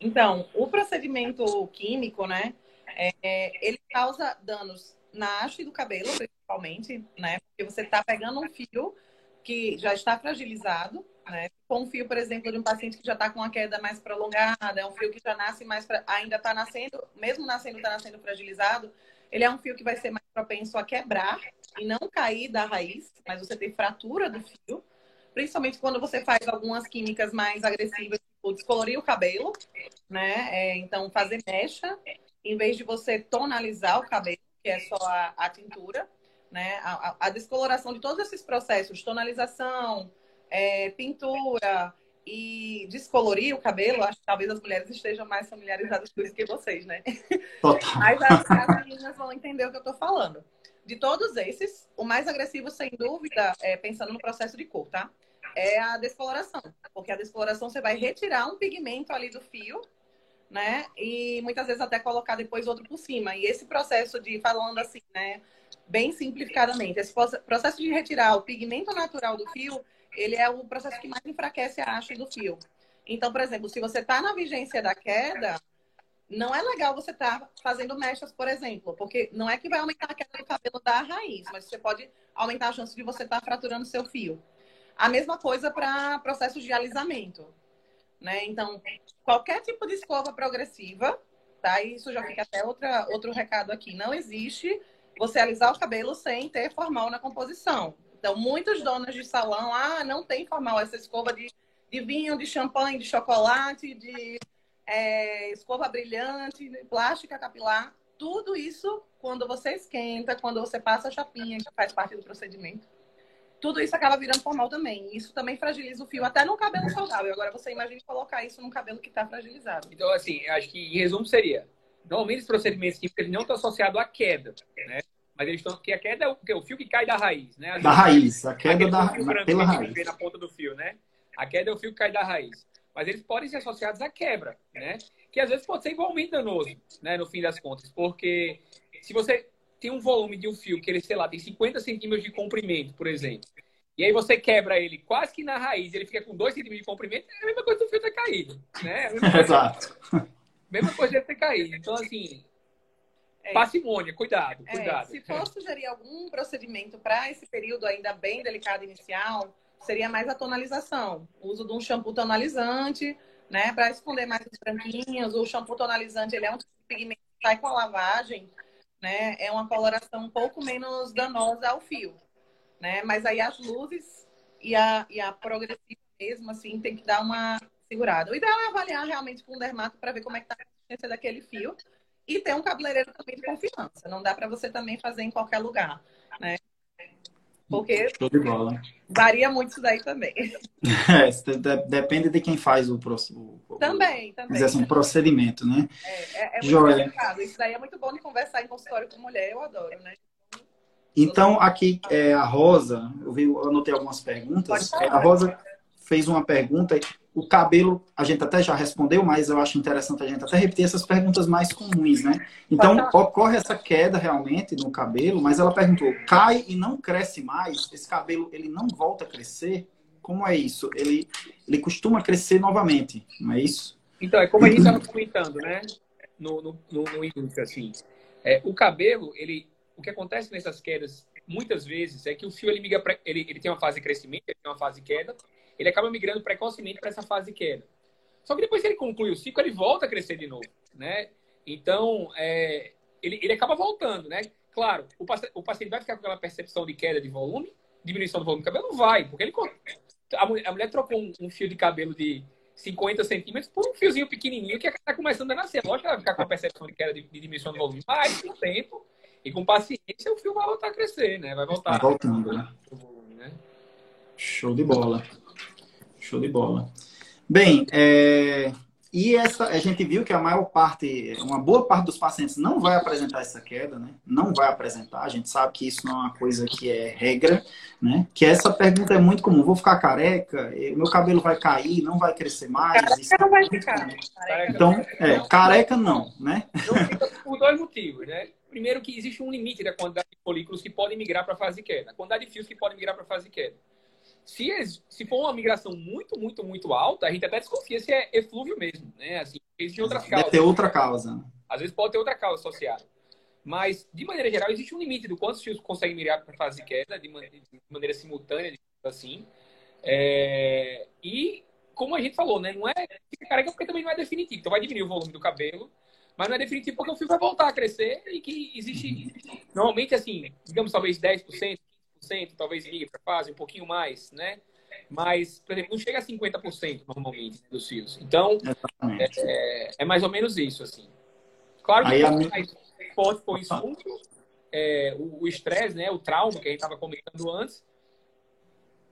B: Então, o procedimento químico, né, é, ele causa danos na haste do cabelo, principalmente, né? Porque você está pegando um fio que já está fragilizado, Né? For um fio, por exemplo, de um paciente que já está com uma queda mais prolongada, é um fio que já nasce mais, pra... ainda está nascendo, mesmo nascendo, está nascendo fragilizado, ele é um fio que vai ser mais propenso a quebrar e não cair da raiz, mas você ter fratura do fio, principalmente quando você faz algumas químicas mais agressivas, tipo descolorir o cabelo, né? É, então, fazer mecha, em vez de você tonalizar o cabelo, que é só a, a tintura, né? A, a, descoloração de todos esses processos, tonalização, é, pintura e descolorir o cabelo, acho que talvez as mulheres estejam mais familiarizadas com isso que vocês, né?
A: Total.
B: Mas as, as meninas vão entender o que eu estou falando. De todos esses, o mais agressivo, sem dúvida, é, pensando no processo de cor, tá? É a descoloração. Porque a descoloração você vai retirar um pigmento ali do fio né? E muitas vezes até colocar depois outro por cima. E esse processo de, falando assim, né? Bem simplificadamente, esse processo de retirar o pigmento natural do fio, ele é o processo que mais enfraquece a haste do fio. Então, por exemplo, se você está na vigência da queda, não é legal você estar tá fazendo mechas, por exemplo, porque não é que vai aumentar a queda do cabelo da raiz, mas você pode aumentar a chance de você estar tá fraturando seu fio. A mesma coisa para processos de alisamento. Né? Então, qualquer tipo de escova progressiva, tá? Isso já fica até outra, outro recado aqui. Não existe você alisar o cabelo sem ter formal na composição. Então, muitas donas de salão, ah, não tem formal essa escova de, de vinho, de champanhe, de chocolate, de é, escova brilhante, de plástica capilar. Tudo isso, quando você esquenta, quando você passa a chapinha, que faz parte do procedimento, tudo isso acaba virando formal também. Isso também fragiliza o fio, até no cabelo saudável. Agora você imagina colocar isso num cabelo que está fragilizado.
C: Então, assim, acho que em resumo seria: normalmente os procedimentos químicos não estão associados à queda, né? Mas eles estão. que a queda é o, é o fio que cai da raiz, né?
A: Da raiz, a queda da, na, pela raiz.
C: na ponta do fio, né? A queda é o fio que cai da raiz. Mas eles podem ser associados à quebra, né? Que às vezes pode ser igualmente danoso, né? No fim das contas. Porque se você tem um volume de um fio que ele, sei lá, tem 50 centímetros de comprimento, por exemplo. E aí você quebra ele quase que na raiz, ele fica com 2 centímetros de comprimento, é a mesma coisa do fio ter caído. Né?
A: É Exato.
C: Mesma coisa de ter caído. Então, assim, é. parcimônia, cuidado, é, cuidado.
B: Se for sugerir algum procedimento para esse período ainda bem delicado inicial, seria mais a tonalização. O uso de um shampoo tonalizante, né, para esconder mais os branquinhos. O shampoo tonalizante, ele é um pigmento que sai com a lavagem, né? É uma coloração um pouco menos danosa ao fio, né? Mas aí as luzes e a, e a progressiva mesmo, assim, tem que dar uma segurada. O ideal é avaliar realmente com o dermato para ver como é que tá a consistência daquele fio e ter um cabeleireiro também de confiança. Não dá para você também fazer em qualquer lugar, né? Porque varia muito isso daí também.
A: É, depende de quem faz o,
B: o também, também.
A: Assim, um procedimento, né?
B: É, é, é Isso daí é muito bom de conversar em consultório com mulher, eu adoro, né?
A: Então, aqui é, a Rosa, eu, vi, eu anotei algumas perguntas. A Rosa fez uma pergunta o cabelo, a gente até já respondeu, mas eu acho interessante a gente até repetir essas perguntas mais comuns, né? Então, ocorre essa queda realmente no cabelo, mas ela perguntou, cai e não cresce mais? Esse cabelo, ele não volta a crescer? Como é isso? Ele, ele costuma crescer novamente, não é isso?
C: Então, é como a gente estava comentando, né? No, no, no, no início, assim. É, o cabelo, ele, o que acontece nessas quedas, muitas vezes, é que o fio, ele, migra pra, ele, ele tem uma fase de crescimento, ele tem uma fase de queda, ele acaba migrando precocemente para essa fase de queda. Só que depois que ele conclui o ciclo, ele volta a crescer de novo, né? Então, é, ele, ele acaba voltando, né? Claro, o paciente, o paciente vai ficar com aquela percepção de queda de volume, diminuição do volume do cabelo? Não vai, porque ele, a, mulher, a mulher trocou um, um, fio de cabelo de 50 centímetros por um fiozinho pequenininho que está começando a nascer. Lógico que ela vai ficar com a percepção de queda de, de diminuição do volume, mas com o tempo e com paciência o fio vai voltar a crescer, né? Vai voltar. Vai
A: voltando, né? né? Show de bola. Show de bola. Bem, é... e essa a gente viu que a maior parte, uma boa parte dos pacientes não vai apresentar essa queda, né? Não vai apresentar. A gente sabe que isso não é uma coisa que é regra, né? Que essa pergunta é muito comum. Vou ficar careca? Meu cabelo vai cair? Não vai crescer mais?
B: Careca isso não vai ficar.
A: Então, é, careca não, né?
C: Por dois motivos, né? Primeiro que existe um limite da quantidade de folículos que podem migrar para a fase de queda, a quantidade de fios que podem migrar para a fase de queda. Se, se for uma migração muito, muito, muito alta, a gente até desconfia se é eflúvio mesmo, né? Assim, existe outras causas.
A: Deve ter outra causa.
C: Às vezes pode ter outra causa associada. Mas, de maneira geral, existe um limite do quantos fios conseguem migrar para a fase de queda, de, maneira, de maneira simultânea, assim. É, e, como a gente falou, né? Não é careca porque também não é definitivo. Então vai diminuir o volume do cabelo, mas não é definitivo porque o fio vai voltar a crescer e que existe, normalmente, assim, digamos, talvez 10%, 15%, talvez ligue para fase, um pouquinho mais, né? Mas, por exemplo, não chega a 50% normalmente dos fios. Então, é, é, é, mais ou menos isso, assim. Claro que Aí, mais forte isso, é, o estresse, né, o trauma que a gente estava comentando antes,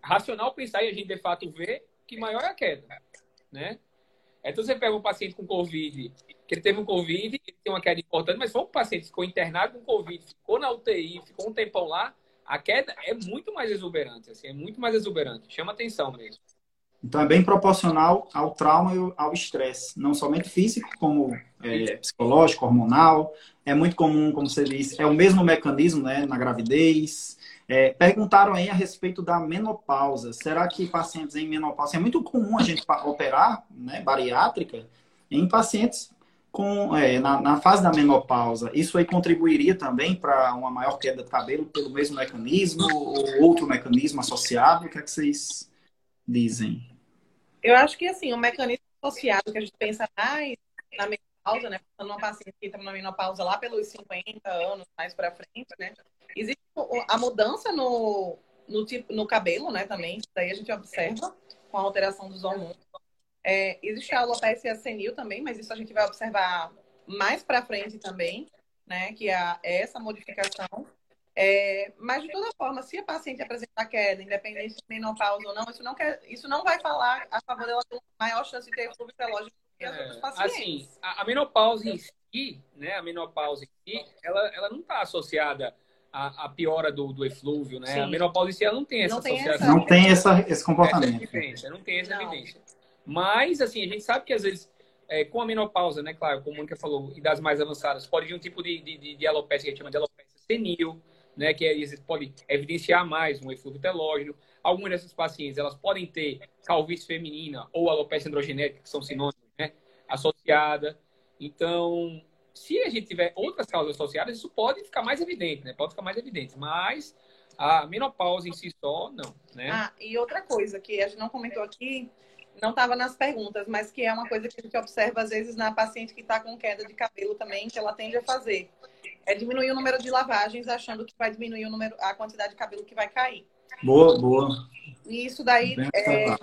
C: racional pensar e a gente de fato vê que maior é a queda, né? Então você pega um paciente com Covid, que ele teve um Covid, ele tem uma queda importante, mas foi um paciente que ficou internado com Covid, ficou na UTI, ficou um tempão lá, a queda é muito mais exuberante, assim, é muito mais exuberante, chama atenção mesmo.
A: Então é bem proporcional ao trauma e ao estresse, não somente físico, como é, psicológico, hormonal. É muito comum, como você disse, é o mesmo mecanismo né, na gravidez. É, perguntaram aí a respeito da menopausa. Será que pacientes em menopausa é muito comum a gente operar, né, bariátrica, em pacientes com, é, na, na, fase da menopausa? Isso aí contribuiria também para uma maior queda de cabelo pelo mesmo mecanismo ou outro mecanismo associado? O que é que vocês dizem?
B: Eu acho que assim, o mecanismo associado que a gente pensa mais na menopausa, né? Pensando numa paciente que está na menopausa lá pelos 50 anos, mais para frente, né? Existe a mudança no, no, tipo, no cabelo, né? Também, daí a gente observa com a alteração dos hormônios. É, existe a alopecia senil também, mas isso a gente vai observar mais para frente também, né? Que é, é essa modificação. É, mas, de toda forma, se a paciente apresentar queda, independente de menopausa ou não, isso não, quer, isso não vai falar a favor dela ter maior chance de ter fluxo relógio que as é, outras pacientes.
C: Assim, a, a, menopausa em si, né, a menopausa em si, ela, ela não está associada à, à, piora do, do eflúvio, né? Sim. A menopausa em si, ela não tem essa não associação. Tem essa,
A: não tem essa, esse comportamento.
C: Essa não tem essa não. evidência. Mas, assim, a gente sabe que às vezes é, com a menopausa, né, claro, como a Mônica falou, idades mais avançadas, pode vir um tipo de, de, de alopecia que a gente chama de alopecia senil, né, que é, pode evidenciar mais um eflúvio telógeno. Algumas dessas pacientes, elas podem ter calvície feminina ou alopecia androgenética, que são sinônimos, né, associada. Então, se a gente tiver outras causas associadas, isso pode ficar mais evidente, né? Pode ficar mais evidente, mas a menopausa em si só, não, né?
B: Ah, e outra coisa que a gente não comentou aqui, não estava nas perguntas, mas que é uma coisa que a gente observa às vezes na paciente que está com queda de cabelo também, que ela tende a fazer é diminuir o número de lavagens, achando que vai diminuir o número, a quantidade de cabelo que vai cair.
A: Boa, boa.
B: E isso daí é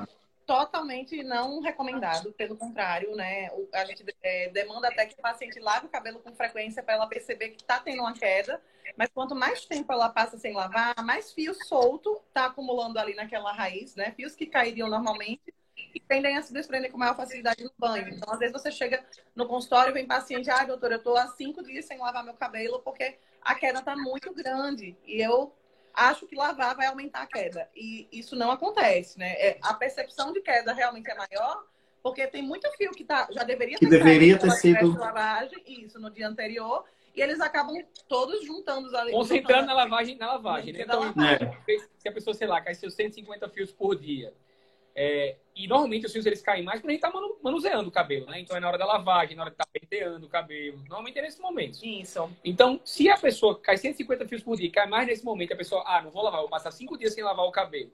B: totalmente não recomendado, pelo contrário, né? A gente é, demanda até que o paciente lave o cabelo com frequência para ela perceber que está tendo uma queda. Mas quanto mais tempo ela passa sem lavar, mais fio solto está acumulando ali naquela raiz, né? Fios que cairiam normalmente e tendem a se desprender com maior facilidade no banho. Então, às vezes, você chega no consultório e vem paciente, ah, doutora, eu estou há cinco dias sem lavar meu cabelo porque a queda está muito grande. E eu acho que lavar vai aumentar a queda. E isso não acontece, né? É, a percepção de queda realmente é maior, porque tem muito fio que tá, já deveria
A: que ter, deveria ter sido
B: lavagem, isso, no dia anterior, e eles acabam todos juntando ali.
C: Concentrando na lavagem na lavagem, né? Então, lavagem. É. se a pessoa, sei lá, cai seus 150 fios por dia é, e normalmente os fios eles caem mais quando a gente está manuseando o cabelo, né? Então é na hora da lavagem, na hora de estar tá penteando o cabelo. Normalmente é nesse momento.
B: Isso.
C: Então, se a pessoa cai 150 fios por dia, cai mais nesse momento, a pessoa, ah, não vou lavar, vou passar cinco dias sem lavar o cabelo.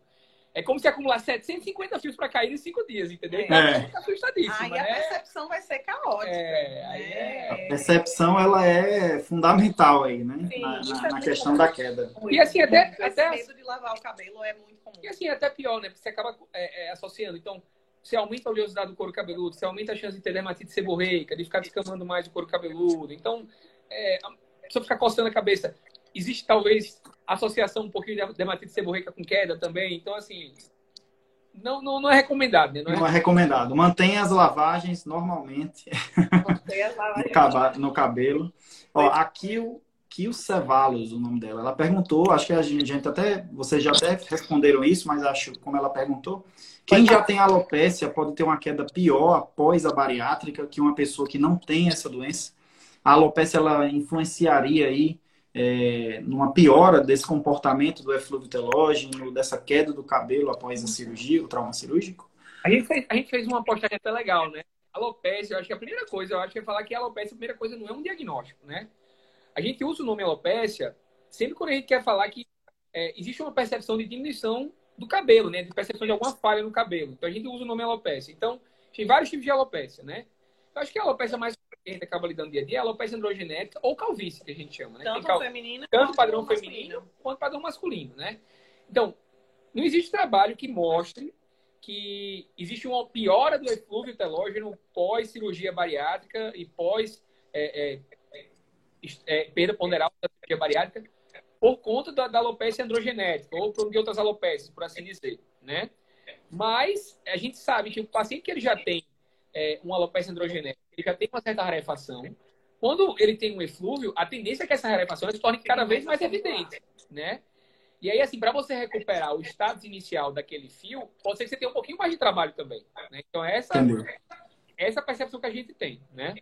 C: É como se acumular 750 fios para cair em cinco dias, entendeu?
B: Então, é. Então, assustadíssimo. Aí né? a percepção vai ser caótica. É,
A: né? é... A percepção, ela é fundamental aí, né? Sim, na, na, na questão da queda.
C: E assim, até... até...
B: medo de lavar o cabelo é muito comum.
C: E assim, até pior, né? Porque você acaba é, é, associando. Então, você aumenta a oleosidade do couro cabeludo, você aumenta a chance de ter dermatite seborreica, de ficar descamando mais o couro cabeludo. Então, é, a pessoa fica coçando a cabeça. Existe, talvez, associação um pouquinho de dermatite seborreica com queda também. Então, assim, não, não, não é recomendado. Né?
A: Não, é... não é recomendado. Mantenha as lavagens normalmente
B: Mantenha as lavagens.
A: no, cabelo. Ó, aqui o Kio Cevalos, o nome dela. Ela perguntou, acho que a gente até, vocês já até responderam isso, mas acho como ela perguntou, quem já tem alopecia pode ter uma queda pior após a bariátrica que uma pessoa que não tem essa doença. A alopecia ela influenciaria aí é, numa piora desse comportamento do eflúvio telógeno, dessa queda do cabelo após a cirurgia, o trauma cirúrgico?
C: A gente fez, a gente fez uma postagem até legal, né? Alopecia, eu acho que a primeira coisa, eu acho que é falar que a alopecia, a primeira coisa não é um diagnóstico, né? A gente usa o nome alopecia sempre quando a gente quer falar que é, existe uma percepção de diminuição do cabelo, né? De percepção de alguma falha no cabelo. Então a gente usa o nome alopecia. Então, tem vários tipos de alopecia, né? Eu acho que a alopecia mais que a gente acaba lidando dia a dia é a alopecia androgenética ou calvície, que a gente chama, né?
B: Tanto
C: cal...
B: feminina
C: tanto padrão feminino quanto padrão masculino, né? Então, não existe trabalho que mostre que existe uma piora do eflúvio telógeno pós-cirurgia bariátrica e pós é, é, é, perda ponderal da cirurgia bariátrica por conta da, da alopecia androgenética ou de outras alopécias, por assim dizer, né? Mas a gente sabe que o paciente que ele já tem é, uma alopecia androgenética, ele já tem uma certa rarefação. Quando ele tem um eflúvio, a tendência é que essa rarefação se torne cada vez mais evidente, né? E aí, assim, para você recuperar o status inicial daquele fio, pode ser que você tenha um pouquinho mais de trabalho também. Né? Então, essa, essa percepção que a gente tem, né?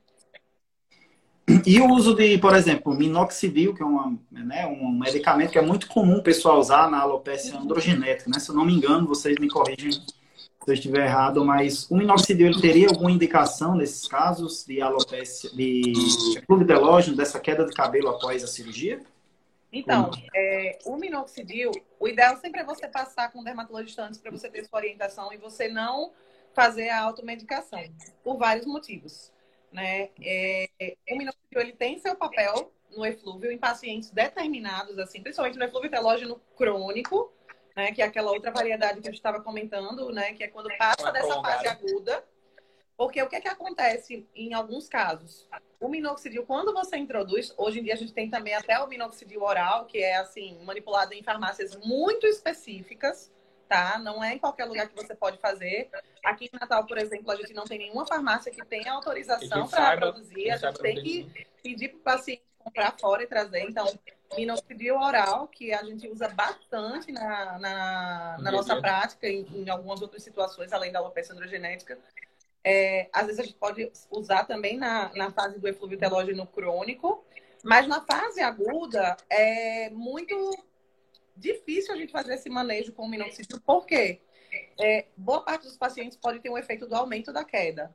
A: E o uso de, por exemplo, minoxidil, que é uma, né, um medicamento que é muito comum o pessoal usar na alopecia androgenética, né? Se eu não me engano, vocês me corrigem se eu estiver errado, mas o minoxidil ele teria alguma indicação nesses casos de alopecia, de clube delógeno, dessa queda de cabelo após a cirurgia?
B: Então, é, o minoxidil, o ideal sempre é você passar com o dermatologista antes para você ter sua orientação e você não fazer a automedicação, por vários motivos. Né? É, o minoxidil ele tem seu papel no eflúvio em pacientes determinados, assim, principalmente no eflúvio telógeno crônico, né, que é aquela outra variedade que eu estava comentando, né, que é quando passa dessa fase aguda. Porque o que, é que acontece em alguns casos? O minoxidil, quando você introduz, hoje em dia a gente tem também até o minoxidil oral, que é assim, manipulado em farmácias muito específicas, tá? Não é em qualquer lugar que você pode fazer. Aqui em Natal, por exemplo, a gente não tem nenhuma farmácia que tenha autorização para produzir. A gente tem que pedir para o paciente comprar fora e trazer. Então, minoxidil oral, que a gente usa bastante na, na, na nossa prática, em, em, algumas outras situações, além da alopecia androgenética, é, às vezes a gente pode usar também na, na fase do eflúvio telógeno crônico, mas na fase aguda é muito difícil a gente fazer esse manejo com o minoxidil, porque é, boa parte dos pacientes pode ter um efeito do aumento da queda.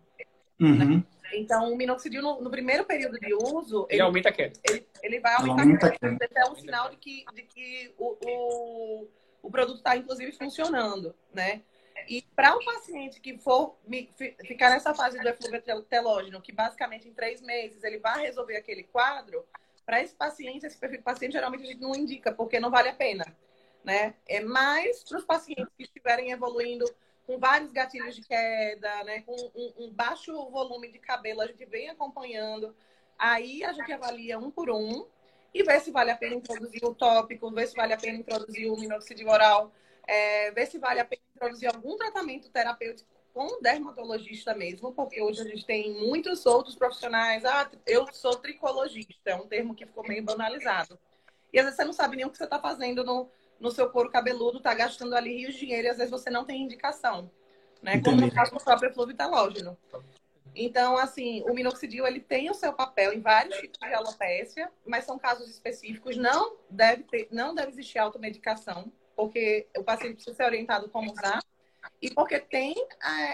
A: Uhum. Né?
B: Então, o minoxidil, no, no, primeiro período de uso...
C: Ele, ele aumenta a queda.
B: Ele, ele vai aumentar aumenta a queda. Isso é um sinal de que, de que o, o, o produto está, inclusive, funcionando, né? E para um paciente que for ficar nessa fase do eflúvio telógeno, que basicamente em três meses ele vai resolver aquele quadro, para esse paciente, esse perfil de paciente, geralmente a gente não indica, porque não vale a pena. Né? É mais para os pacientes que estiverem evoluindo com vários gatilhos de queda, né? com um, um, baixo volume de cabelo, a gente vem acompanhando. Aí a gente avalia um por um e vê se vale a pena introduzir o tópico, vê se vale a pena introduzir o minoxidil oral é, ver se vale a pena introduzir algum tratamento terapêutico com o dermatologista mesmo, porque hoje a gente tem muitos outros profissionais. Ah, eu sou tricologista, é um termo que ficou meio banalizado. E às vezes você não sabe nem o que você está fazendo no, no seu couro cabeludo, está gastando ali rios de dinheiro e às vezes você não tem indicação. Né? Como no caso do próprio eflúvio talógeno. Então, assim, o minoxidil ele tem o seu papel em vários tipos de alopecia, mas são casos específicos. Não deve, ter, não deve existir automedicação porque o paciente precisa ser orientado como usar, e porque tem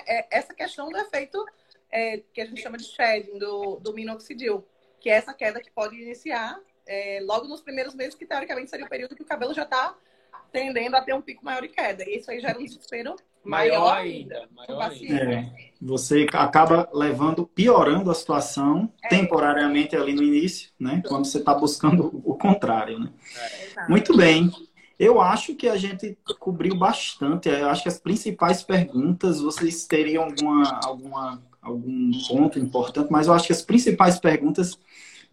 B: é, essa questão do efeito é, que a gente chama de shedding, do, do minoxidil, que é essa queda que pode iniciar é, logo nos primeiros meses, que teoricamente seria o período que o cabelo já está tendendo a ter um pico maior de queda. E isso aí gera um desespero maior, maior ainda. Maior ainda.
A: É, você acaba levando, piorando a situação é. temporariamente ali no início, né? Quando você está buscando o contrário, né? É. Muito bem. Eu acho que a gente cobriu bastante. Eu acho que as principais perguntas, vocês teriam alguma, alguma, algum ponto importante, mas eu acho que as principais perguntas,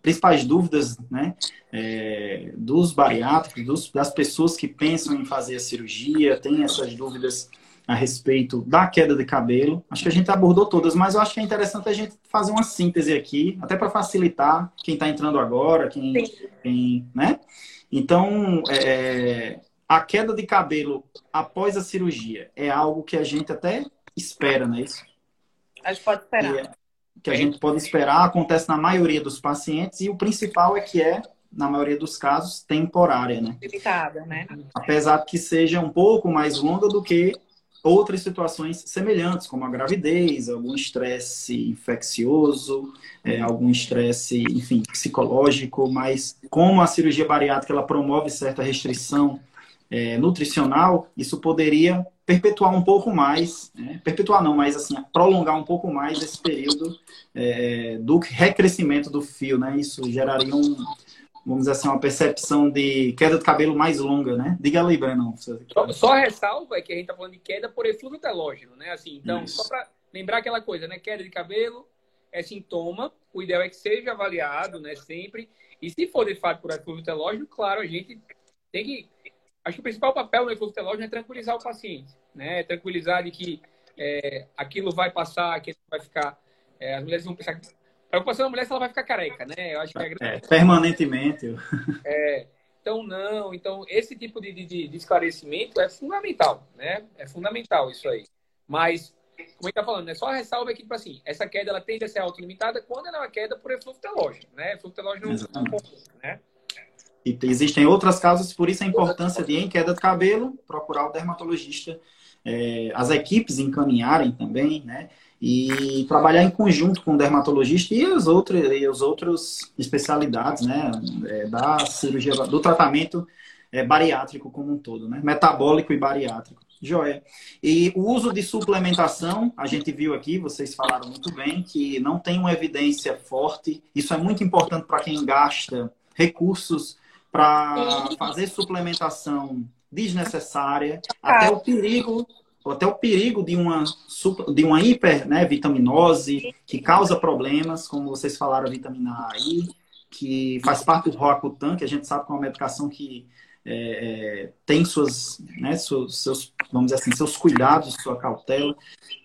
A: principais dúvidas, né, é, dos bariátricos, dos, das pessoas que pensam em fazer a cirurgia, tem essas dúvidas a respeito da queda de cabelo. Acho que a gente abordou todas, mas eu acho que é interessante a gente fazer uma síntese aqui, até para facilitar quem está entrando agora, quem, quem né? Então, é, a queda de cabelo após a cirurgia é algo que a gente até espera, não é isso?
B: A gente pode esperar. É,
A: que a gente pode esperar, acontece na maioria dos pacientes, e o principal é que é, na maioria dos casos, temporária, né?
B: Limitada, né?
A: Apesar de que seja um pouco mais longa do que outras situações semelhantes, como a gravidez, algum estresse infeccioso, é, algum estresse, enfim, psicológico, mas como a cirurgia bariátrica ela promove certa restrição é, nutricional, isso poderia perpetuar um pouco mais, né? perpetuar não, mas assim, prolongar um pouco mais esse período é, do recrescimento do fio, né? Isso geraria um, vamos dizer assim, uma percepção de queda de cabelo mais longa, né? Diga ali, Breno.
C: Só, só ressalva é que a gente está falando de queda por eflúvio telógeno, né? Assim, então, Isso. só para lembrar aquela coisa, né? Queda de cabelo é sintoma, o ideal é que seja avaliado, né? Sempre. E se for de fato por eflúvio telógeno, claro, a gente tem que Acho que o principal papel no efluvio telógeno é tranquilizar o paciente, né? Tranquilizar de que é, aquilo vai passar, que vai ficar. É, as mulheres vão pensar. A preocupação da mulher é se ela vai ficar careca, né? Eu acho que é,
A: é permanentemente.
C: É, então, não. Então, esse tipo de, de, de, esclarecimento é fundamental, né? É fundamental isso aí. Mas, como a gente está falando, né? Só ressalva aqui, tipo assim, essa queda ela tende a ser autolimitada quando ela é uma queda por efluvio telógeno, né? Efluvio telógeno não, não né?
A: E existem outras causas, por isso a importância de, em queda de cabelo, procurar o dermatologista, é, as equipes encaminharem também, né? E trabalhar em conjunto com o dermatologista e as outras, e as outras especialidades, né? É, da cirurgia, do tratamento é, bariátrico como um todo, né? Metabólico e bariátrico. Joia. E o uso de suplementação, a gente viu aqui, vocês falaram muito bem, que não tem uma evidência forte. Isso é muito importante para quem gasta recursos para fazer suplementação desnecessária, até o perigo, até o perigo de uma, de uma hipervitaminose né, que causa problemas, como vocês falaram, a vitamina A aí, que faz parte do Roacutan, que a gente sabe que é uma medicação que é, é, tem suas, né, seus, seus, vamos dizer assim, seus cuidados, sua cautela.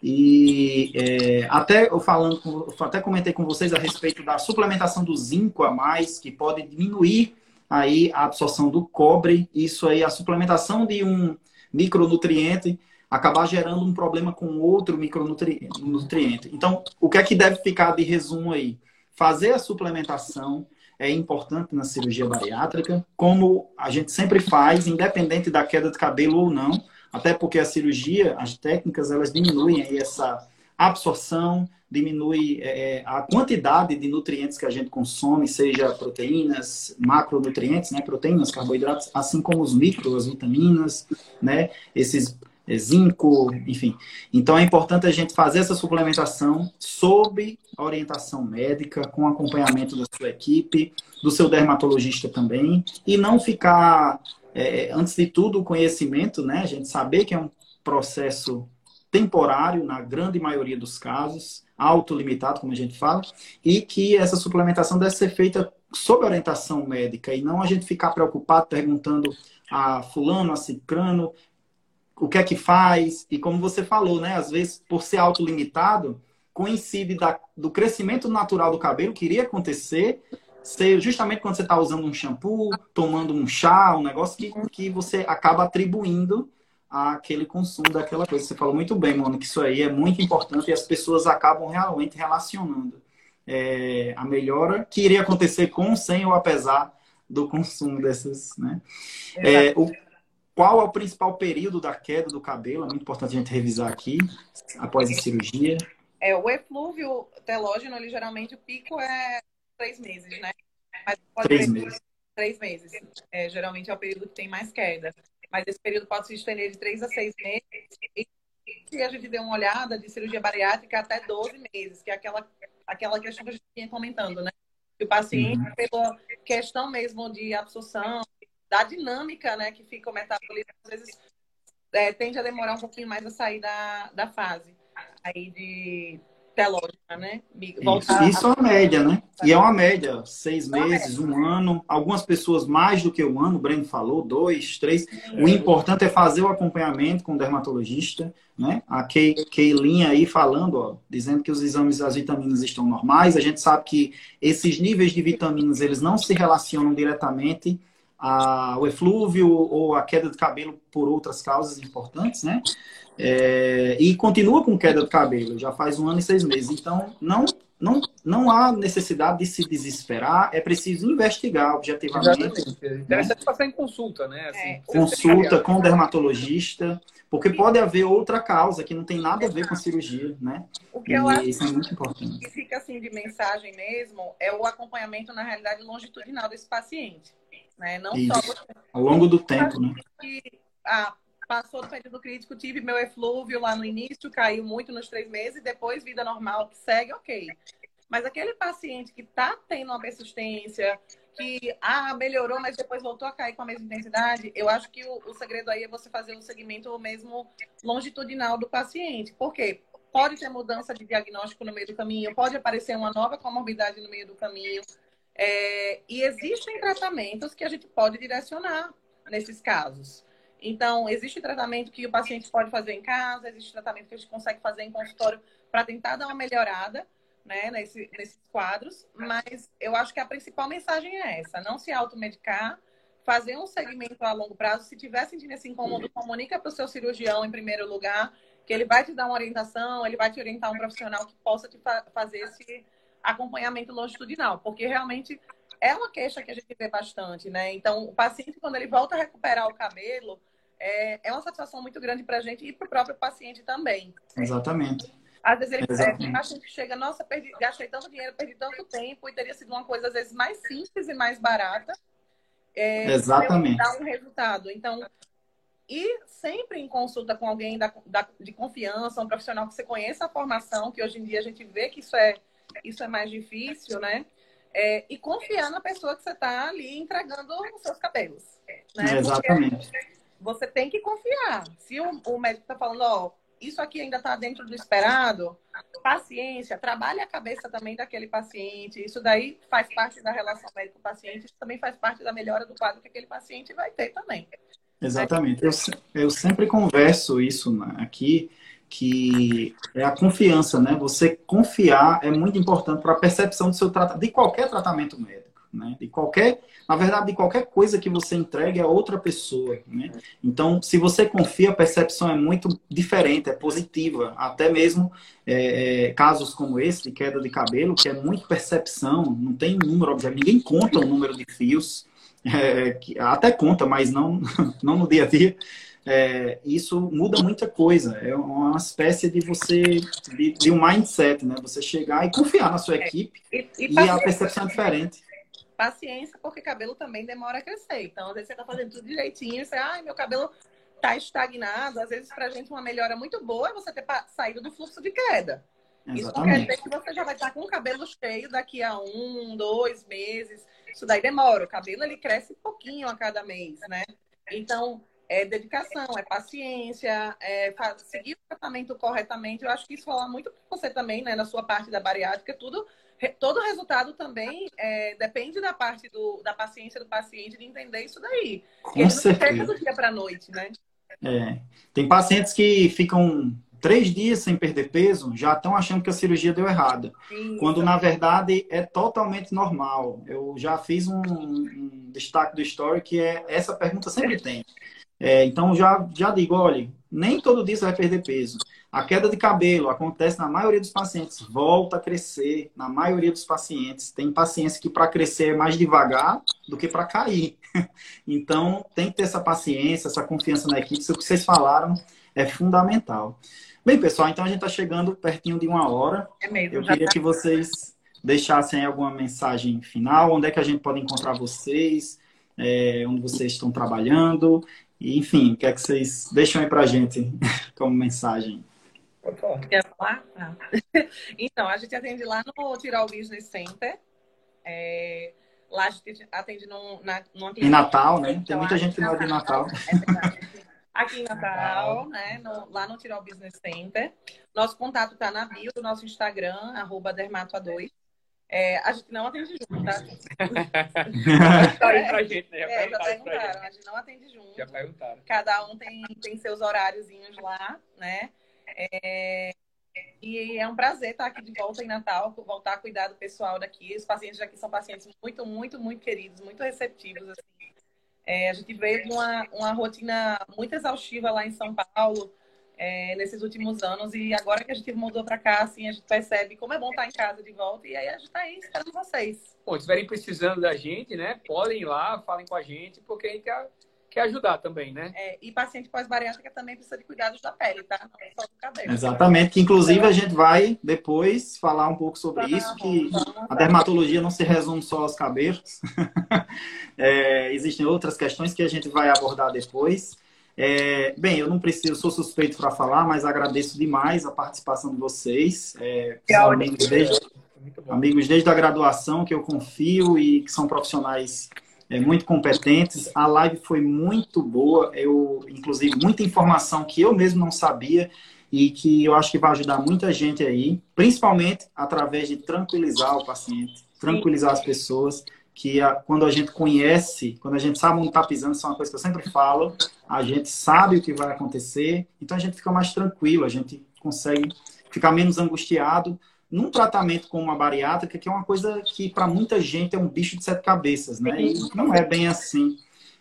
A: E é, até eu falando, até comentei com vocês a respeito da suplementação do zinco a mais, que pode diminuir aí a absorção do cobre, isso aí, a suplementação de um micronutriente acabar gerando um problema com outro micronutriente. Então, o que é que deve ficar de resumo aí? Fazer a suplementação é importante na cirurgia bariátrica, como a gente sempre faz, independente da queda de cabelo ou não, até porque a cirurgia, as técnicas, elas diminuem aí essa absorção, diminui é, é, a quantidade de nutrientes que a gente consome, seja proteínas, macronutrientes, né, proteínas, carboidratos, assim como os micro, as vitaminas, né, esses zinco, enfim. Então é importante a gente fazer essa suplementação sob orientação médica, com acompanhamento da sua equipe, do seu dermatologista também, e não ficar, é, antes de tudo, o conhecimento, né, a gente saber que é um processo temporário, na grande maioria dos casos, autolimitado, como a gente fala, e que essa suplementação deve ser feita sob orientação médica e não a gente ficar preocupado perguntando a fulano, a cicrano, o que é que faz, e como você falou, né, às vezes, por ser autolimitado, coincide da, do crescimento natural do cabelo que iria acontecer ser justamente quando você está usando um shampoo, tomando um chá, um negócio que, que você acaba atribuindo aquele consumo daquela coisa. Você falou muito bem, Mônica, isso aí é muito importante e as pessoas acabam realmente relacionando é, a melhora que iria acontecer com, sem ou apesar do consumo dessas, né? É, o, qual é o principal período da queda do cabelo? É muito importante a gente revisar aqui, após a cirurgia.
B: É, o eflúvio telógeno, ele geralmente o pico é três meses, né?
A: três meses.
B: Três meses. É, geralmente é o período que tem mais queda mas esse período pode se estender de 3 a 6 meses. E se a gente der uma olhada de cirurgia bariátrica, até 12 meses, que é aquela, aquela questão que a gente vinha comentando, né? Que o paciente, uhum. pela questão mesmo de absorção, da dinâmica, né, que fica o metabolismo, às vezes é, tende a demorar um pouquinho mais a sair da, da fase aí de telógica, né?
A: Voltar isso, isso a... é uma média, né? E é uma média, seis meses, um ano, algumas pessoas mais do que um ano, o Breno falou, dois, três. O importante é fazer o acompanhamento com o dermatologista, né? A Keilinha aí falando, ó, dizendo que os exames das vitaminas estão normais. A gente sabe que esses níveis de vitaminas, eles não se relacionam diretamente ao eflúvio ou a queda de cabelo por outras causas importantes, né? É, e continua com queda de cabelo, já faz um ano e seis meses. Então, não, não, não há necessidade de se desesperar, é preciso investigar objetivamente. Exatamente.
C: É interessante né? passar em consulta, né? Assim, é.
A: Consulta com o dermatologista, porque pode haver outra causa que não tem nada a ver com a cirurgia, né?
B: O que eu e acho isso é muito importante. que fica assim de mensagem mesmo é o acompanhamento, na realidade, longitudinal desse paciente.
A: Né? Não Isso. só você... Ao longo do tempo, né?
B: Que, ah, passou do período crítico, tive meu eflúvio lá no início, caiu muito nos três meses, depois vida normal que segue, ok. Mas aquele paciente que está tendo uma persistência, que ah, melhorou, mas depois voltou a cair com a mesma intensidade, eu acho que o, o segredo aí é você fazer um segmento mesmo longitudinal do paciente. Por quê? Pode ter mudança de diagnóstico no meio do caminho, pode aparecer uma nova comorbidade no meio do caminho. É, e existem tratamentos que a gente pode direcionar nesses casos. Então, existe tratamento que o paciente pode fazer em casa, existe tratamento que a gente consegue fazer em consultório para tentar dar uma melhorada né, nesse, nesses quadros, mas eu acho que a principal mensagem é essa: não se automedicar, fazer um segmento a longo prazo. Se tiver sentindo esse incômodo, comunica para o seu cirurgião em primeiro lugar, que ele vai te dar uma orientação, ele vai te orientar um profissional que possa te fa fazer esse acompanhamento longitudinal, porque realmente é uma queixa que a gente vê bastante, né? Então, o paciente, quando ele volta a recuperar o cabelo, é, é uma satisfação muito grande para a gente e para o próprio paciente também.
A: Exatamente.
B: Às vezes ele Exatamente. o paciente chega, nossa, perdi, gastei tanto dinheiro, perdi tanto tempo, e teria sido uma coisa, às vezes, mais simples e mais barata.
A: É, Exatamente.
B: Dar um resultado. Então, e sempre em consulta com alguém da, da, de confiança, um profissional que você conheça a formação, que hoje em dia a gente vê que isso é, isso é mais difícil, né? É, e confiar na pessoa que você está ali entregando os seus cabelos. Né?
A: Exatamente.
B: Porque você tem que confiar. Se o, o médico está falando, ó, isso aqui ainda está dentro do esperado, paciência, trabalhe a cabeça também daquele paciente. Isso daí faz parte da relação médico-paciente, isso também faz parte da melhora do quadro que aquele paciente vai ter também.
A: Exatamente. Eu, eu sempre converso isso aqui, que é a confiança, né? Você confiar é muito importante para a percepção do seu tratamento, de qualquer tratamento médico né? De qualquer, na verdade, de qualquer coisa que você entregue a outra pessoa, né? Então, se você confia, a percepção é muito diferente, é positiva. Até mesmo é, é, casos como esse de queda de cabelo, que é muito percepção, não tem número, ninguém conta o número de fios, é, que, até conta, mas não, não no dia a dia. É, isso muda muita coisa. É uma espécie de você, de, de, um mindset, né? Você chegar e confiar na sua é, equipe e, e, e a percepção é diferente
B: paciência, porque cabelo também demora a crescer. Então, às vezes você tá fazendo tudo direitinho, você, ai, meu cabelo tá estagnado. Às vezes, pra gente, uma melhora muito boa é você ter saído do fluxo de queda. Exatamente. Isso não quer dizer que você já vai estar com o cabelo cheio daqui a um, dois meses. Isso daí demora. O cabelo, ele cresce pouquinho a cada mês, né? Então, é dedicação, é paciência, é seguir o tratamento corretamente. Eu acho que isso fala muito para você também, né, na sua parte da bariátrica, tudo todo resultado também é, depende da parte do, da paciência do paciente de entender isso daí.
A: Com ele certeza.
B: do dia para noite, né?
A: É. Tem pacientes que ficam três dias sem perder peso, já estão achando que a cirurgia deu errada. Quando, na verdade, é totalmente normal. Eu já fiz um, um destaque do story que é essa pergunta sempre tem. É, então, já, já digo, olha, nem todo dia você vai perder peso. A queda de cabelo acontece na maioria dos pacientes, volta a crescer na maioria dos pacientes. Tem pacientes que para crescer é mais devagar do que para cair. Então, tem que ter essa paciência, essa confiança na equipe. Isso que vocês falaram é fundamental. Bem, pessoal, então a gente está chegando pertinho de uma hora.
B: É mesmo,
A: Eu queria tá... que vocês deixassem alguma mensagem final, onde é que a gente pode encontrar vocês, é, onde vocês estão trabalhando, enfim, o que é que vocês deixam aí para a gente como mensagem?
B: Quer falar? Ah. Então, a gente atende lá no Tirol Business Center. É, lá a gente atende num, na, numa
A: clínica. Em Natal, né? Tem muita gente que não é de Natal.
B: É Aqui em Natal, né? No, lá no Tirol Business Center. Nosso contato está na bio do nosso Instagram, arroba dermatoa2. É, a gente não atende junto, tá?
C: pra gente, né? Já
B: é, já perguntaram, a gente não atende junto.
C: Já perguntaram.
B: Cada um tem, tem seus horáriozinhos lá, né? É, e é um prazer estar aqui de volta em Natal, voltar a cuidar do pessoal daqui. Os pacientes daqui são pacientes muito, muito, muito queridos, muito receptivos. Assim. É, a gente veio de uma, uma rotina muito exaustiva lá em São Paulo é, nesses últimos anos e agora que a gente mudou para cá, assim, a gente percebe como é bom estar em casa de volta e aí a gente está aí esperando vocês.
C: Bom, se estiverem precisando da gente, né, podem ir lá, falem com a gente, porque a gente quer quer ajudar também, né?
B: É, e paciente pós-bariátrica também precisa de cuidados da pele, tá? Não é só do cabelo.
A: Exatamente, que inclusive a gente vai depois falar um pouco sobre isso, que a dermatologia não se resume só aos cabelos. é, existem outras questões que a gente vai abordar depois. É, bem, eu não preciso, sou suspeito para falar, mas agradeço demais a participação de vocês. É, amigos desde, amigos desde a graduação que eu confio e que são profissionais é, muito competentes. A live foi muito boa, eu, inclusive, muita informação que eu mesmo não sabia e que eu acho que vai ajudar muita gente aí, principalmente através de tranquilizar o paciente, tranquilizar as pessoas, que a, quando a gente conhece, quando a gente sabe onde está pisando, isso é uma coisa que eu sempre falo, a gente sabe o que vai acontecer, então a gente fica mais tranquilo, a gente consegue ficar menos angustiado num tratamento como uma bariátrica, que é uma coisa que para muita gente é um bicho de sete cabeças, né? E não é bem assim.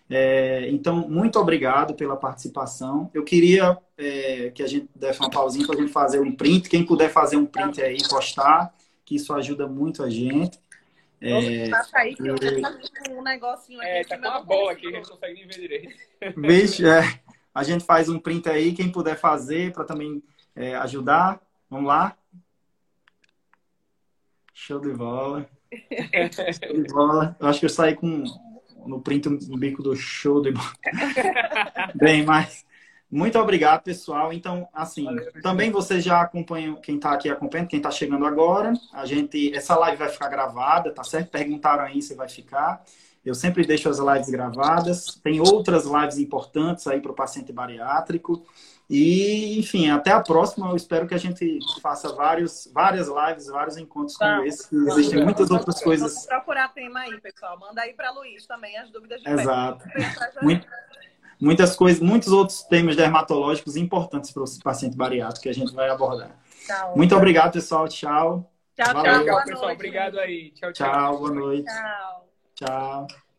A: É, então, muito obrigado pela participação. Eu queria é, que a gente desse uma pausinha para a gente fazer um print. Quem puder fazer um print aí, postar, que isso ajuda muito a gente.
B: É, Nossa, aí eu um negocinho aqui.
C: É, tá com uma bola aqui, a gente não consegue nem ver direito.
A: Vixe, é, a gente faz um print aí, quem puder fazer para também é, ajudar. Vamos lá. Show de bola. show de bola. Eu acho que eu saí com no print um bico do show de bola. Bem, mas muito obrigado, pessoal. Então, assim, Valeu, também vocês já acompanham, quem está aqui acompanhando, quem está chegando agora. A gente, essa live vai ficar gravada, tá certo? Perguntaram aí se vai ficar. Eu sempre deixo as lives gravadas. Tem outras lives importantes aí para o paciente bariátrico. E, enfim, até a próxima. Eu espero que a gente faça vários, várias lives, vários encontros como tá. esse. Existem muitas outras coisas. Vamos
B: procurar tema aí, pessoal. Manda aí para Luiz também as dúvidas de
A: Exato. Muito, muitas coisas, muitos outros temas dermatológicos importantes para o paciente bariátrico que a gente vai abordar. Tá Muito obrigado, pessoal.
B: Tchau.
C: Tchau, Valeu. tchau. pessoal. Obrigado aí. Tchau, tchau.
A: Tchau, boa noite.
B: Tchau.
A: Tchau.